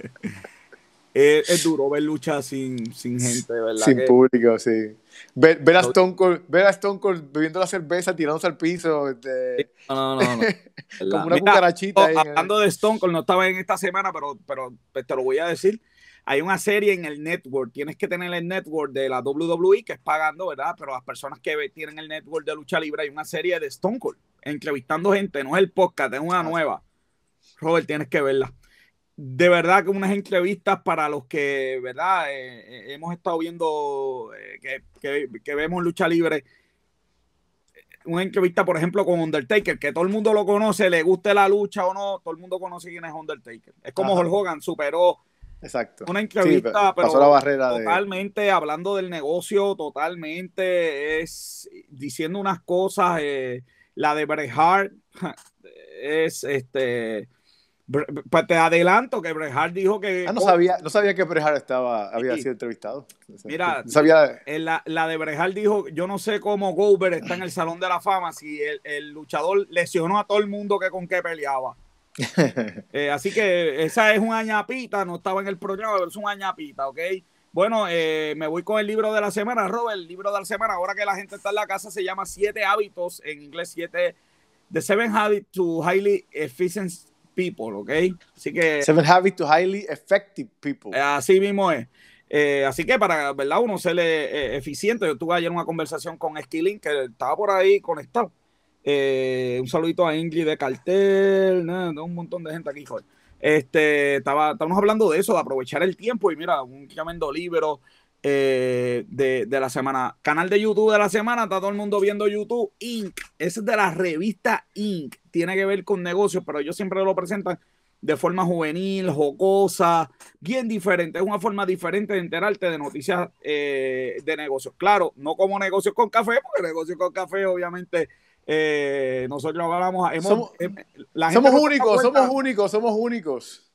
es, duro ver lucha sin, sin gente, ¿verdad? Sin público, sí. Ver, a Stone Cold, ver a Stone Cold bebiendo la cerveza, tirándose al piso. Este, no, no, no. [LAUGHS] como una cucarachita. hablando de Stone Cold, no estaba en esta semana, pero, pero pues, te lo voy a decir. Hay una serie en el network, tienes que tener el network de la WWE, que es pagando, ¿verdad? Pero las personas que tienen el network de lucha libre, hay una serie de Stone Cold, entrevistando gente, no es el podcast, es una nueva. Robert, tienes que verla de verdad que unas entrevistas para los que, ¿verdad? Eh, eh, hemos estado viendo, eh, que, que, vemos lucha libre. una entrevista, por ejemplo, con Undertaker, que todo el mundo lo conoce, le guste la lucha o no, todo el mundo conoce quién es Undertaker. Es como Hulk Hogan superó Exacto. una entrevista, pero pasó la barrera de- totalmente hablando del negocio, totalmente es diciendo unas cosas. eh, la de Bret Hart [LAUGHS] es este. Pues te adelanto que Bret Hart dijo que. Ah, no sabía, no sabía que Bret Hart estaba, había Sí. sido entrevistado. Mira, no sabía. En la, la de Brejal dijo, yo no sé cómo Goldberg está en el Salón de la Fama si el, el luchador lesionó a todo el mundo que con qué peleaba. [LAUGHS] Eh, así que esa es una ñapita, no estaba en el programa, pero es una ñapita, ¿ok? Bueno, eh, me voy con el libro de la semana, Robert, el libro de la semana, ahora que la gente está en la casa, se llama Siete Hábitos, en inglés, siete, The Seven Habits to Highly Efficient People, ¿ok? Así que... Seven Habits to Highly Effective People. Eh, Así mismo es. Eh, así que para, ¿verdad? Uno ser eh, eficiente. Yo tuve ayer una conversación con Esquilín, que estaba por ahí conectado. Eh, un saludito a Ingrid de Cartel, nada, un montón de gente aquí, joder. Este, estaba, estábamos hablando de eso, de aprovechar el tiempo y mira, un tremendo libro eh, de, de la semana. Canal de YouTube de la semana, está todo el mundo viendo YouTube. Inc. Ese es de la revista Inc. Tiene que ver con negocios, pero ellos siempre lo presentan de forma juvenil, jocosa, bien diferente. Es una forma diferente de enterarte de noticias eh, de negocios. Claro, no como negocios con café, porque negocios con café, obviamente, eh, nosotros hablamos. Hemos, Somos- eh, la no únicos, somos únicos, somos únicos.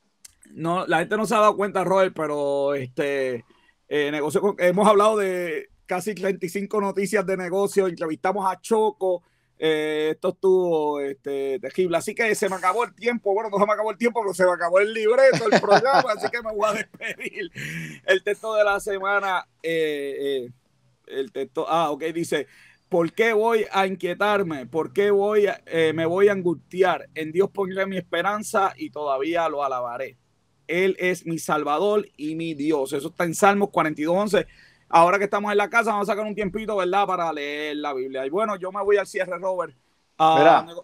no, la gente no se ha dado cuenta, Robert, pero este eh, negocio hemos hablado de casi 35 noticias de negocio, entrevistamos a Choco, eh, esto estuvo este, terrible. Así que se me acabó el tiempo. Bueno, no se me acabó el tiempo, pero se me acabó el libreto, el programa, así que me voy a despedir. El texto de la semana, eh, el texto, ah, ok, dice. ¿Por qué voy a inquietarme? ¿Por qué voy a- me voy a angustiar? En Dios pondré mi esperanza y todavía lo alabaré. Él es mi Salvador y mi Dios. Eso está en Salmos 42.11. Ahora que estamos en la casa, vamos a sacar un tiempito, ¿verdad? Para leer la Biblia. Y bueno, yo me voy al cierre, Robert. Mira, nego-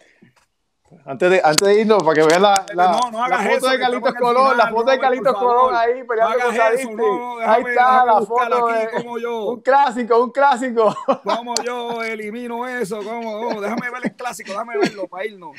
Antes de, antes de irnos, para que vean la, la, No, no la hagas foto eso, de Carlitos Colón, la foto de Carlitos. Colón ahí peleando con no, Ahí está la foto de como yo. un clásico, un clásico. ¿Cómo yo elimino eso? ¿Cómo? cómo? Déjame ver el clásico, déjame verlo para irnos.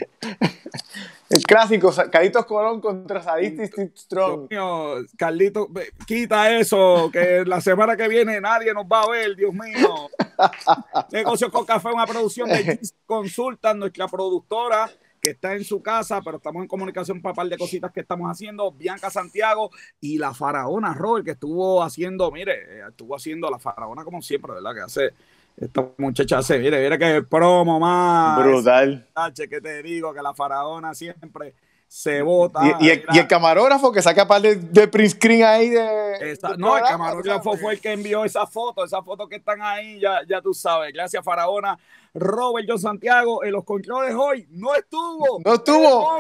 El clásico, Carlitos Colón contra Sadisti Steve Strong. Dios mío, Carlito, ve, quita eso, que la semana que viene nadie nos va a ver, Dios mío. [LAUGHS] Negocios con Café, una producción de Gis Consultan, nuestra productora que está en su casa, pero estamos en comunicación para un par de cositas que estamos haciendo. Bianca Santiago y la faraona Robert, que estuvo haciendo, mire, eh, estuvo haciendo la faraona como siempre, ¿verdad? Que hace, esta muchacha hace, mire, mire que promo más. Brutal. Que te digo que la faraona siempre se bota. Y, y el, y el camarógrafo que saca par de, de print screen ahí de. Del no, el camarógrafo ¿sabes? fue el que envió esa foto, esas fotos que están ahí, ya, ya tú sabes. Gracias, Faraona. Robert John Santiago en los controles hoy no estuvo. No estuvo.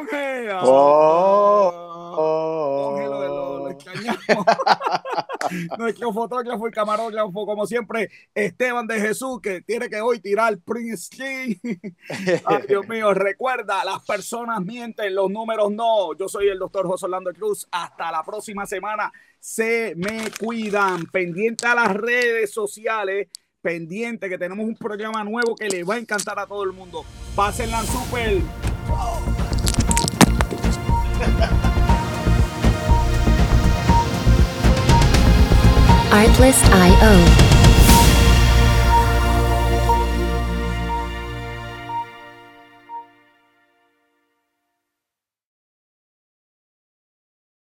Oh, lo, lo- lo extrañamos. [LAUGHS] Nuestro fotógrafo y camarógrafo, como siempre, Esteban de Jesús, que tiene que hoy tirar print screen. [LAUGHS] Ay, Dios mío, recuerda, las personas mienten, los números no. Yo soy el doctor José Orlando Cruz. Hasta la próxima semana. Se me cuidan. Pendiente a las redes sociales. Pendiente que tenemos un programa nuevo que le va a encantar a todo el mundo. Pásenla súper. [LAUGHS] Artlist.io.